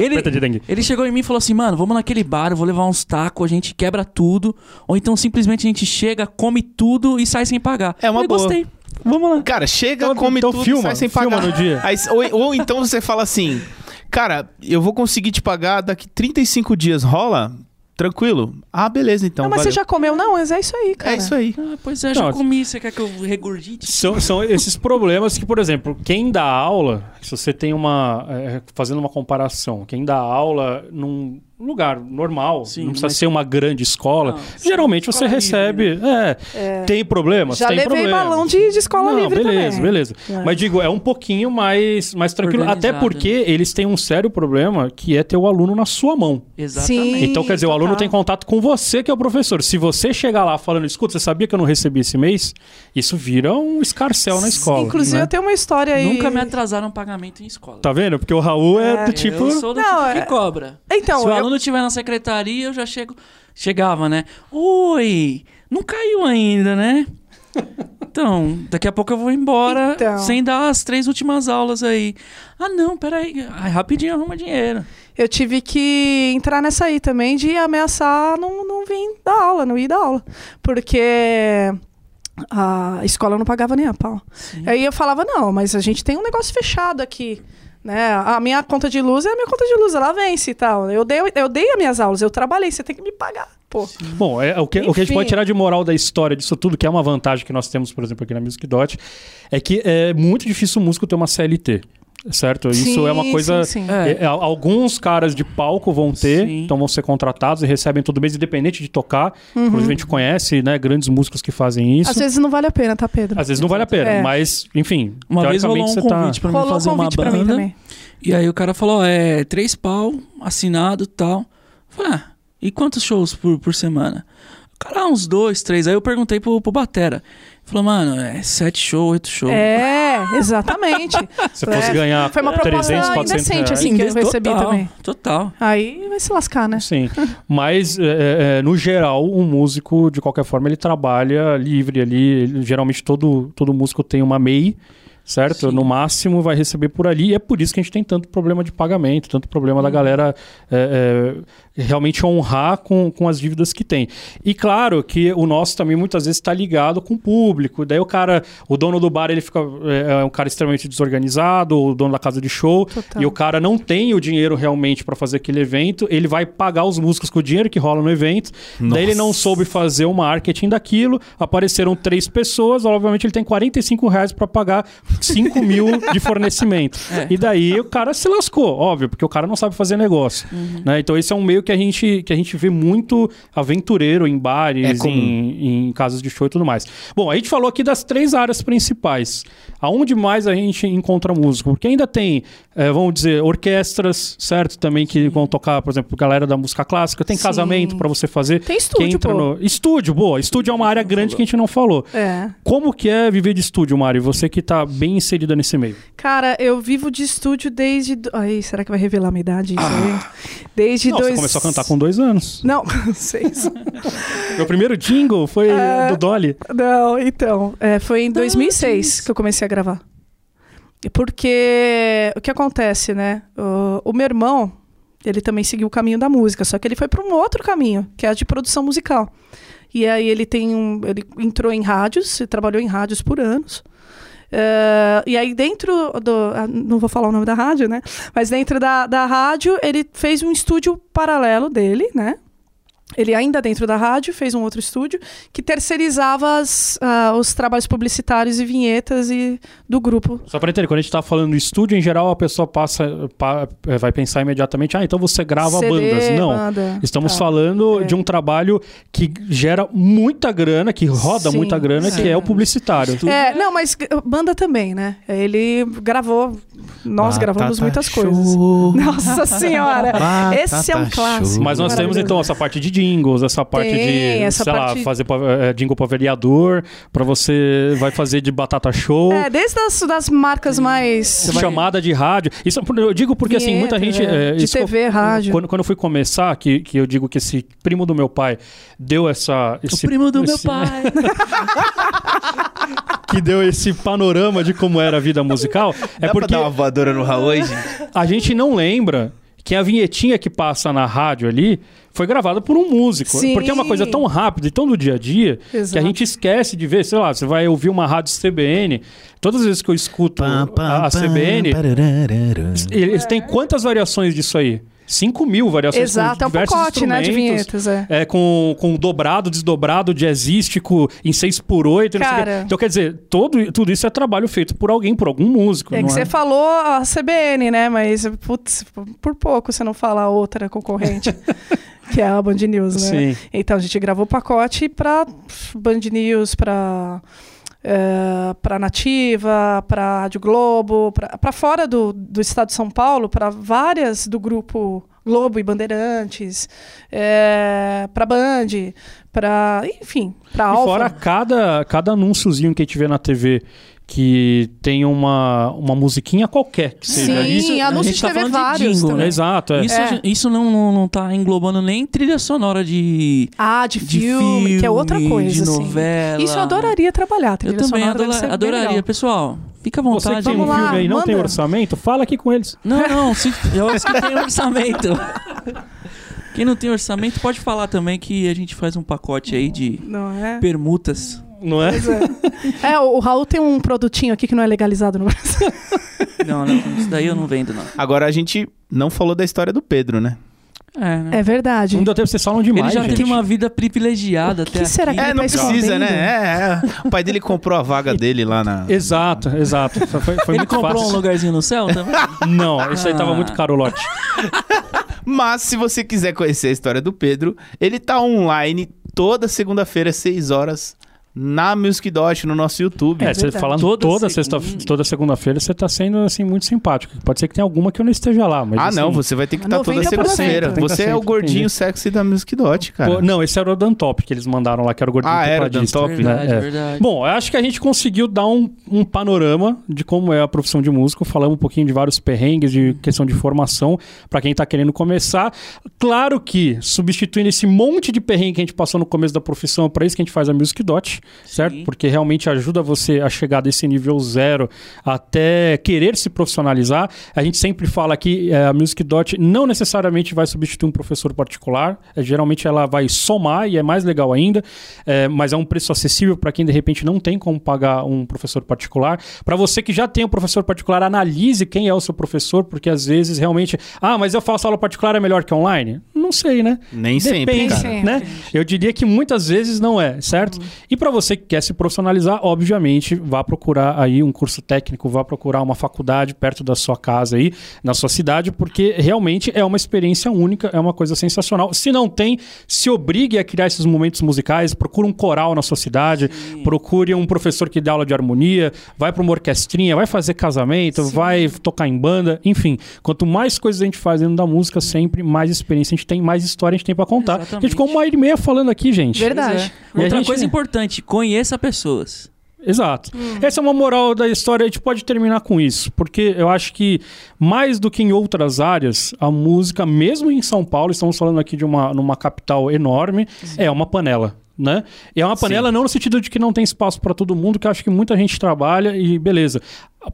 Ele-. Ele chegou em mim e falou assim: mano, vamos naquele bar, eu vou levar uns tacos, a gente quebra tudo. Ou então simplesmente a gente chega, come tudo e sai sem pagar. É uma Eu boa. Gostei. Vamos lá. Cara, chega, Então- come então tudo, filma, sai sem filma pagar. no dia. Aí, ou, ou então você fala assim, cara, eu vou conseguir te pagar daqui 35 dias, rola? Tranquilo? Ah, beleza, então. não, mas valeu. você já comeu? Não, mas é isso aí, cara. É isso aí. Ah, pois é, já comi. Você quer que eu regurgite? São, são esses problemas que, por exemplo, quem dá aula, se você tem uma. é, fazendo uma comparação, quem dá aula num lugar normal, Sim, não precisa mas- ser uma grande escola, Não, geralmente você escola livre, recebe. É, Tem problemas? Já tem levei problemas. balão de, de escola Não, livre beleza, também. beleza. É. Mas digo, é um pouquinho mais, mais tranquilo. Até Organizado, porque eles têm um sério problema que é ter o aluno na sua mão. Exatamente. Sim. Então, quer dizer, o aluno total. tem contato com você, que é o professor. Se você chegar lá falando, escuta, você sabia que eu não recebi esse mês? Isso vira um escarcel na escola. Inclusive, né? eu tenho uma história aí. Nunca me atrasaram pagamento em escola. Tá vendo? Porque o Raul é, É. do tipo. Eu sou do Não, tipo é- que cobra. Então, Se o eu- estiver na secretaria, eu já chego. Chegava, né? Oi, não caiu ainda, né? Então, daqui a pouco eu vou embora Então. sem dar as três últimas aulas aí. Ah, não, peraí. Ai, rapidinho arruma dinheiro. eu tive que entrar nessa aí também de ameaçar não, não vir dar aula, não ir dar aula. Porque a escola não pagava nem a pau. Aí eu falava, não, mas a gente tem um negócio fechado aqui. Né? A minha conta de luz é a minha conta de luz, ela vence e tal. Eu dei, eu dei as minhas aulas, eu trabalhei, você tem que me pagar. Pô. Bom, é, o, que, o que a gente pode tirar de moral da história disso tudo, que é uma vantagem que nós temos, por exemplo, aqui na Music Dot, é que é muito difícil o músico ter uma CLT. Certo? Isso Sim, é uma coisa. sim, sim. É. é, alguns caras de palco vão ter, Sim. então vão ser contratados e recebem todo mês, independente de tocar. Inclusive, a gente conhece né, grandes músicos que fazem isso. Às vezes não vale a pena, tá, Pedro? Às vezes não vale a pena, É. mas, enfim. Uma vez rolou um tá- convite pra mim fazer uma banda. E aí o cara falou, é três pau, assinado e tal. Eu Falei, ah, e quantos shows por, por semana? O cara, ah, uns dois, três. Aí eu perguntei pro, pro Batera. Ele falou, mano, é sete shows, oito shows. É, exatamente. Se fosse É, ganhar Foi uma proposta 300, 400 indecente, reais. assim, que eu recebi total, também. Total. Aí vai se lascar, né? Sim, mas é, é, no geral, um músico, de qualquer forma, ele trabalha livre ali. Ele- geralmente todo, todo músico tem uma MEI, certo? Sim. No máximo vai receber por ali. E é por isso que a gente tem tanto problema de pagamento, tanto problema da galera é, é, realmente honrar com, com as dívidas que tem. E claro que o nosso também muitas vezes está ligado com o público. Daí o cara, o dono do bar, ele fica é, é um cara extremamente desorganizado, o dono da casa de show, Total. e o cara não tem o dinheiro realmente para fazer aquele evento, ele vai pagar os músicos com o dinheiro que rola no evento. Daí ele não soube fazer o marketing daquilo, apareceram três pessoas, obviamente ele tem 45 reais para pagar 5 mil de fornecimento. É. E daí o cara se lascou, óbvio, porque o cara não sabe fazer negócio. né? Então esse é um meio que a gente, que a gente vê muito aventureiro em bares, É em, em casas de show e tudo mais. Bom, a gente falou aqui das três áreas principais. Aonde mais a gente encontra músico? Porque ainda tem, eh, vamos dizer, orquestras, certo? Também que vão tocar, por exemplo, galera da música clássica. Tem Sim. casamento para você fazer. Tem estúdio, pô. no... Estúdio, boa. Estúdio é uma área grande que a gente não falou. É. Como que é viver de estúdio, Mari? Você que tá bem inserida nesse meio. Cara, eu vivo de estúdio desde. Ai, será que vai revelar minha idade aí? Desde não, dois. Começou a cantar com dois anos. Não, seis. Meu primeiro jingle foi É. do Dolly. Não, então. é, foi em 2006 que eu comecei a gravar. Porque o que acontece, né? O, o meu irmão, ele também seguiu o caminho da música, só que ele foi para um outro caminho, que é a de produção musical. E aí ele tem um, ele entrou em rádios, e trabalhou em rádios por anos. Eh, e aí dentro do, ah, não vou falar o nome da rádio, né? Mas dentro da, da rádio ele fez um estúdio paralelo dele, né? Ele ainda dentro da rádio fez um outro estúdio que terceirizava as, ah, os trabalhos publicitários e vinhetas e do grupo. Só para entender, quando a gente tá falando do estúdio, em geral a pessoa passa, pa- eh, vai pensar imediatamente, ah, então você grava CD, bandas. Não. banda, Estamos tá. falando É. de um trabalho que gera muita grana, que roda Sim, muita grana, que sim. é o publicitário. É, não, mas banda também, né? Ele gravou, nós Batata gravamos muitas show. coisas. Nossa senhora! Esse é um Batata clássico. Mas nós temos então essa parte de jingles, essa parte Tem, de, essa sei lá, parte- fazer pra, é, jingle pra vereador, pra você vai fazer de batata show. É, desde as das marcas mais. Chamada de rádio. Isso eu digo porque assim, muita Vinheta, gente. é, é, de TV, rádio. Quando, quando eu fui começar, que, que eu digo que esse primo do meu pai deu essa. O Esse, primo do meu esse- pai. Que deu esse panorama de como era a vida musical. É Dá porque pra dar uma voadora no Raul gente? a gente não lembra que a vinhetinha que passa na rádio ali foi gravada por um músico. Sim. Porque é uma coisa tão rápida e tão do dia a dia que a Exato. gente esquece de ver. Sei lá, você vai ouvir uma rádio CBN. Todas as vezes que eu escuto a, a CBN, eles têm quantas variações disso aí? 5 mil variações Exato, com é um diversos pacote, né, de vinhetas, é. É, com, com dobrado, desdobrado, jazzístico, em 6 por 8 Cara. Então, quer dizer, todo, tudo isso é trabalho feito por alguém, por algum músico. É que você falou a CBN, né? Mas, putz, por pouco você não fala a outra concorrente, que é a Band News, né? Sim. Então, a gente gravou pacote pra Band News, pra, eh, pra Nativa, pra Rádio Globo, pra fora do, do estado de São Paulo, pra várias do grupo Globo e Bandeirantes, eh, pra Band, pra, enfim, pra E Alfa. fora cada, cada anúnciozinho que a gente vê na TV que tem uma, uma musiquinha qualquer que seja Sim. Isso- a anúncio gente de tá falando de vários jingle, também. né? Exato, é. Isso, É. isso não, não, não tá englobando nem trilha sonora de, Ah, de de filme, que é outra filme, coisa, de assim. novela. Isso eu adoraria trabalhar, trilha Eu também sonora deve adora- adoraria. legal. Pessoal, fica à Você que vontade. tem um Vamos lá, filme aí e não tem manda. orçamento, fala aqui com eles. Não, não, se, eu acho que tem orçamento. Quem não tem orçamento pode falar também que a gente faz um pacote aí de Não é? permutas. Não é? Pois é. É, o Raul tem um produtinho aqui que não é legalizado no Brasil. Não, não, isso daí eu não vendo, não. Agora a gente não falou da história do Pedro, né? É, né? É verdade. Não deu tempo, vocês falam Ele demais, já gente. teve uma vida privilegiada O que até será aqui. que É, ele não tá precisa, né? É, é. O pai dele comprou a vaga dele lá na. Exato, exato. Foi, foi Ele muito comprou fácil. um lugarzinho no céu também? Não, isso aí tava Ah. muito caro o lote. Mas se você quiser conhecer a história do Pedro, ele tá online toda segunda-feira, às 6 horas, na Music Dot, no nosso YouTube. É, você verdade. falando Toda toda, sexta, toda segunda-feira, você tá sendo assim muito simpático. Pode ser que tenha alguma que eu não esteja lá, mas ah, assim, não, você vai ter que estar toda 90%, segunda-feira. tem que Você tá é o gordinho entendi. sexy da Music Dot, cara. Pô, não, esse era o Dantop que eles mandaram lá, que era o gordinho Ah, era o tecladista, Dantop, né? verdade, É. verdade. Bom, eu acho que a gente conseguiu dar um, um panorama de como é a profissão de músico. Falamos um pouquinho de vários perrengues, de questão de formação, para quem tá querendo começar. Claro que, substituindo esse monte de perrengue que a gente passou no começo da profissão, é para isso que a gente faz a Music Dot, certo? Sim. Porque realmente ajuda você a chegar desse nível zero até querer se profissionalizar. A gente sempre fala que eh, a Music Dot não necessariamente vai substituir um professor particular. Eh, geralmente ela vai somar e é mais legal ainda, eh, mas é um preço acessível para quem de repente não tem como pagar um professor particular. Para você que já tem um professor particular, analise quem é o seu professor, porque às vezes realmente, ah, mas eu faço aula particular é melhor que online? Não sei, né? Nem sempre, Depende, cara. sempre. né? Eu diria que muitas vezes não é, certo? E para você que quer se profissionalizar, obviamente, vá procurar aí um curso técnico, vá procurar uma faculdade perto da sua casa aí, na sua cidade, porque realmente é uma experiência única, é uma coisa sensacional. Se não tem, se obrigue a criar esses momentos musicais, procure um coral na sua cidade, procure um professor que dá aula de harmonia, vai para uma orquestrinha, vai fazer casamento, vai tocar em banda, enfim. Quanto mais coisas a gente faz dentro da música, sempre mais experiência a gente tem, mais história a gente tem para contar. A gente Exatamente. ficou uma hora e meia falando aqui, gente. Verdade. É. Outra gente- coisa importante, conheça pessoas. Exato. Essa é uma moral da história, a gente pode terminar com isso, porque eu acho que mais do que em outras áreas, a música, mesmo em São Paulo, estamos falando aqui de uma numa capital enorme, é uma panela. Né? E é uma panela não no sentido de que não tem espaço para todo mundo, que eu acho que muita gente trabalha e beleza.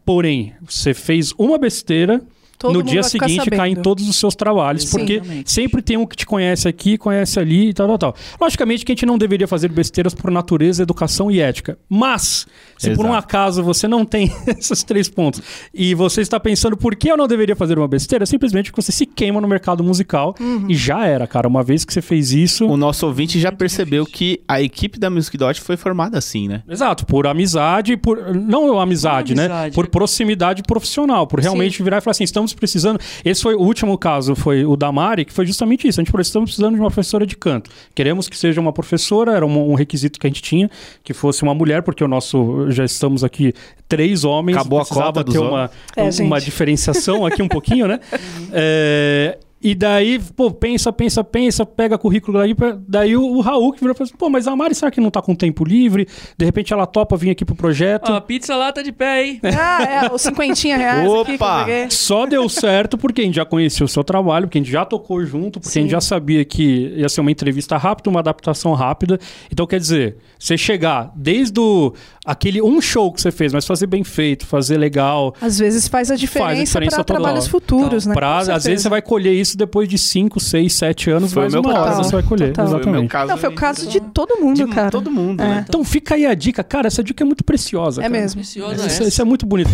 Porém, você fez uma besteira, Todo no dia seguinte cai em sabendo. todos os seus trabalhos, Sim. porque Exatamente. sempre tem um que te conhece aqui, conhece ali e tal, tal, tal. Logicamente que a gente não deveria fazer besteiras por natureza, educação e ética. Mas, se por um Exato. acaso você não tem esses três pontos e você está pensando por que eu não deveria fazer uma besteira, simplesmente porque você se queima no mercado musical Uhum. e já era, cara. Uma vez que você fez isso. O nosso ouvinte já percebeu que a equipe da Music Dot foi formada assim, né? Exato, por amizade, por não amizade, Por né? amizade. Por proximidade profissional, por realmente virar e falar assim, estamos precisando. Esse foi o último caso, foi o da Mari, que foi justamente isso. A gente falou, estamos precisando de uma professora de canto. Queremos que seja uma professora, era um, um requisito que a gente tinha, que fosse uma mulher, porque o nosso já estamos aqui três homens, Acabou a cota dos ter uma, É, uma diferenciação aqui um pouquinho, né? É, E daí, pô, pensa, pensa, pensa, pega currículo daí, daí o, o Raul que virou e falou assim, pô, mas a Mari será que não tá com tempo livre? De repente ela topa vir aqui pro projeto. Ó, a pizza lá tá de pé, hein? Ah, é, os cinquentinha reais aqui que eu Opa! Só deu certo porque a gente já conhecia o seu trabalho, porque a gente já tocou junto, porque a gente Sim. já sabia que ia ser uma entrevista rápida, uma adaptação rápida. Então, quer dizer, você chegar desde o, aquele um show que você fez, mas fazer bem feito, fazer legal. Às vezes faz a diferença, diferença para total. trabalhos futuros, né? Pra, às vezes você vai colher isso depois de 5, 6, 7 anos, Foi meu uma hora caso. você vai colher. Total. Foi Exatamente. caso. Não, foi o caso de todo mundo, de cara. todo mundo, É. né? Então fica aí a dica, cara, essa dica é muito preciosa. É cara. mesmo. Preciosa Isso, essa. isso é muito bonito.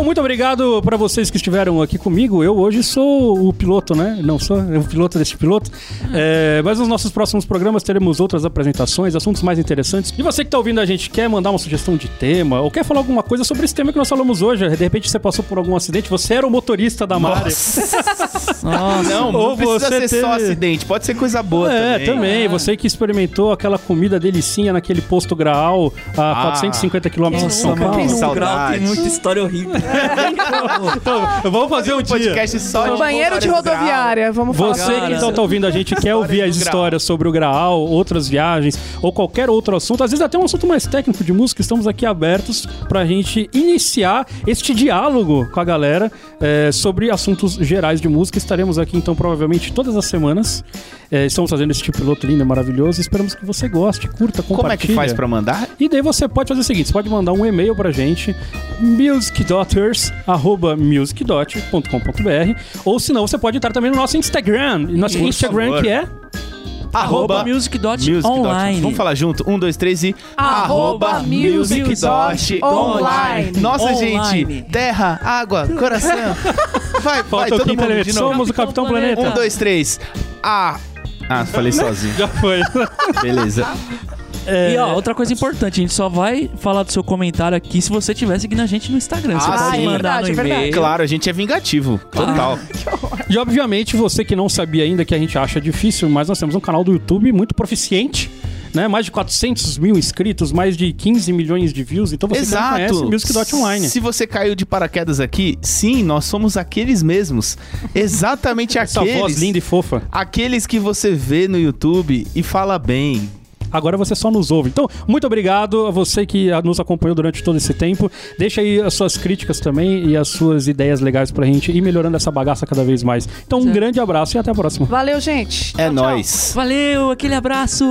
Então, muito obrigado para vocês que estiveram aqui comigo. Eu hoje sou o piloto, né? Não sou o piloto deste piloto. É, mas nos nossos próximos programas teremos outras apresentações, assuntos mais interessantes. E você que está ouvindo a gente quer mandar uma sugestão de tema ou quer falar alguma coisa sobre esse tema que nós falamos hoje. De repente você passou por algum acidente, você era o motorista da Mari. Nossa. Não, Ou não precisa você ser só teve- acidente, pode ser coisa boa é, também. também. Você que experimentou aquela comida delicinha naquele posto Graal a Ah. 450 quilômetros de São Paulo. grau tem Saudade. muita história horrível. Então, vamos fazer um dia. podcast só de Banheiro de rodoviária, vamos falar. Você que então tá ouvindo a gente quer ouvir as histórias sobre o Graal, outras viagens ou qualquer outro assunto, às vezes até um assunto mais técnico de música, estamos aqui abertos pra gente iniciar este diálogo com a galera é, sobre assuntos gerais de música. Estaremos aqui então provavelmente todas as semanas. É, estamos fazendo esse tipo de piloto lindo e maravilhoso. Esperamos que você goste, curta, compartilhe. Como é que faz pra mandar? E daí você pode fazer o seguinte: você pode mandar um e-mail pra gente, musicdaughters.musicdot.com.br ou senão você pode entrar também no nosso Instagram. Nosso Por Instagram favor. que é. Arroba music dot Music. Vamos falar junto? Um, dois, três e... Arroba music dot online. Nossa, Online. gente. Terra, água, coração. Vai, vai, Falta o todo mundo de novo. Somos o Capitão Planeta. Um, dois, três. Ah. Ah, falei sozinho. Já foi. Beleza. E ó, outra coisa importante, a gente só vai falar do seu comentário aqui se você estiver seguindo a gente no Instagram. Você Ah, pode sim. mandar Verdade, no é e-mail. Claro, a gente é vingativo. Total. E obviamente você que não sabia ainda que a gente acha difícil, mas nós temos um canal do YouTube muito proficiente. Né? Mais de 400 mil inscritos, mais de 15 milhões de views. Então você não conhece Exato. Music Dot Online. Se você caiu de paraquedas aqui, sim, nós somos aqueles mesmos. Exatamente Essa aqueles. voz linda e fofa. Aqueles que você vê no YouTube e fala bem. Agora você só nos ouve. Então, muito obrigado a você que nos acompanhou durante todo esse tempo. Deixa aí as suas críticas também e as suas ideias legais pra gente ir melhorando essa bagaça cada vez mais. Então, um Certo. grande abraço e até a próxima. Valeu, gente. É Tchau, tchau. nóis. Valeu, aquele abraço!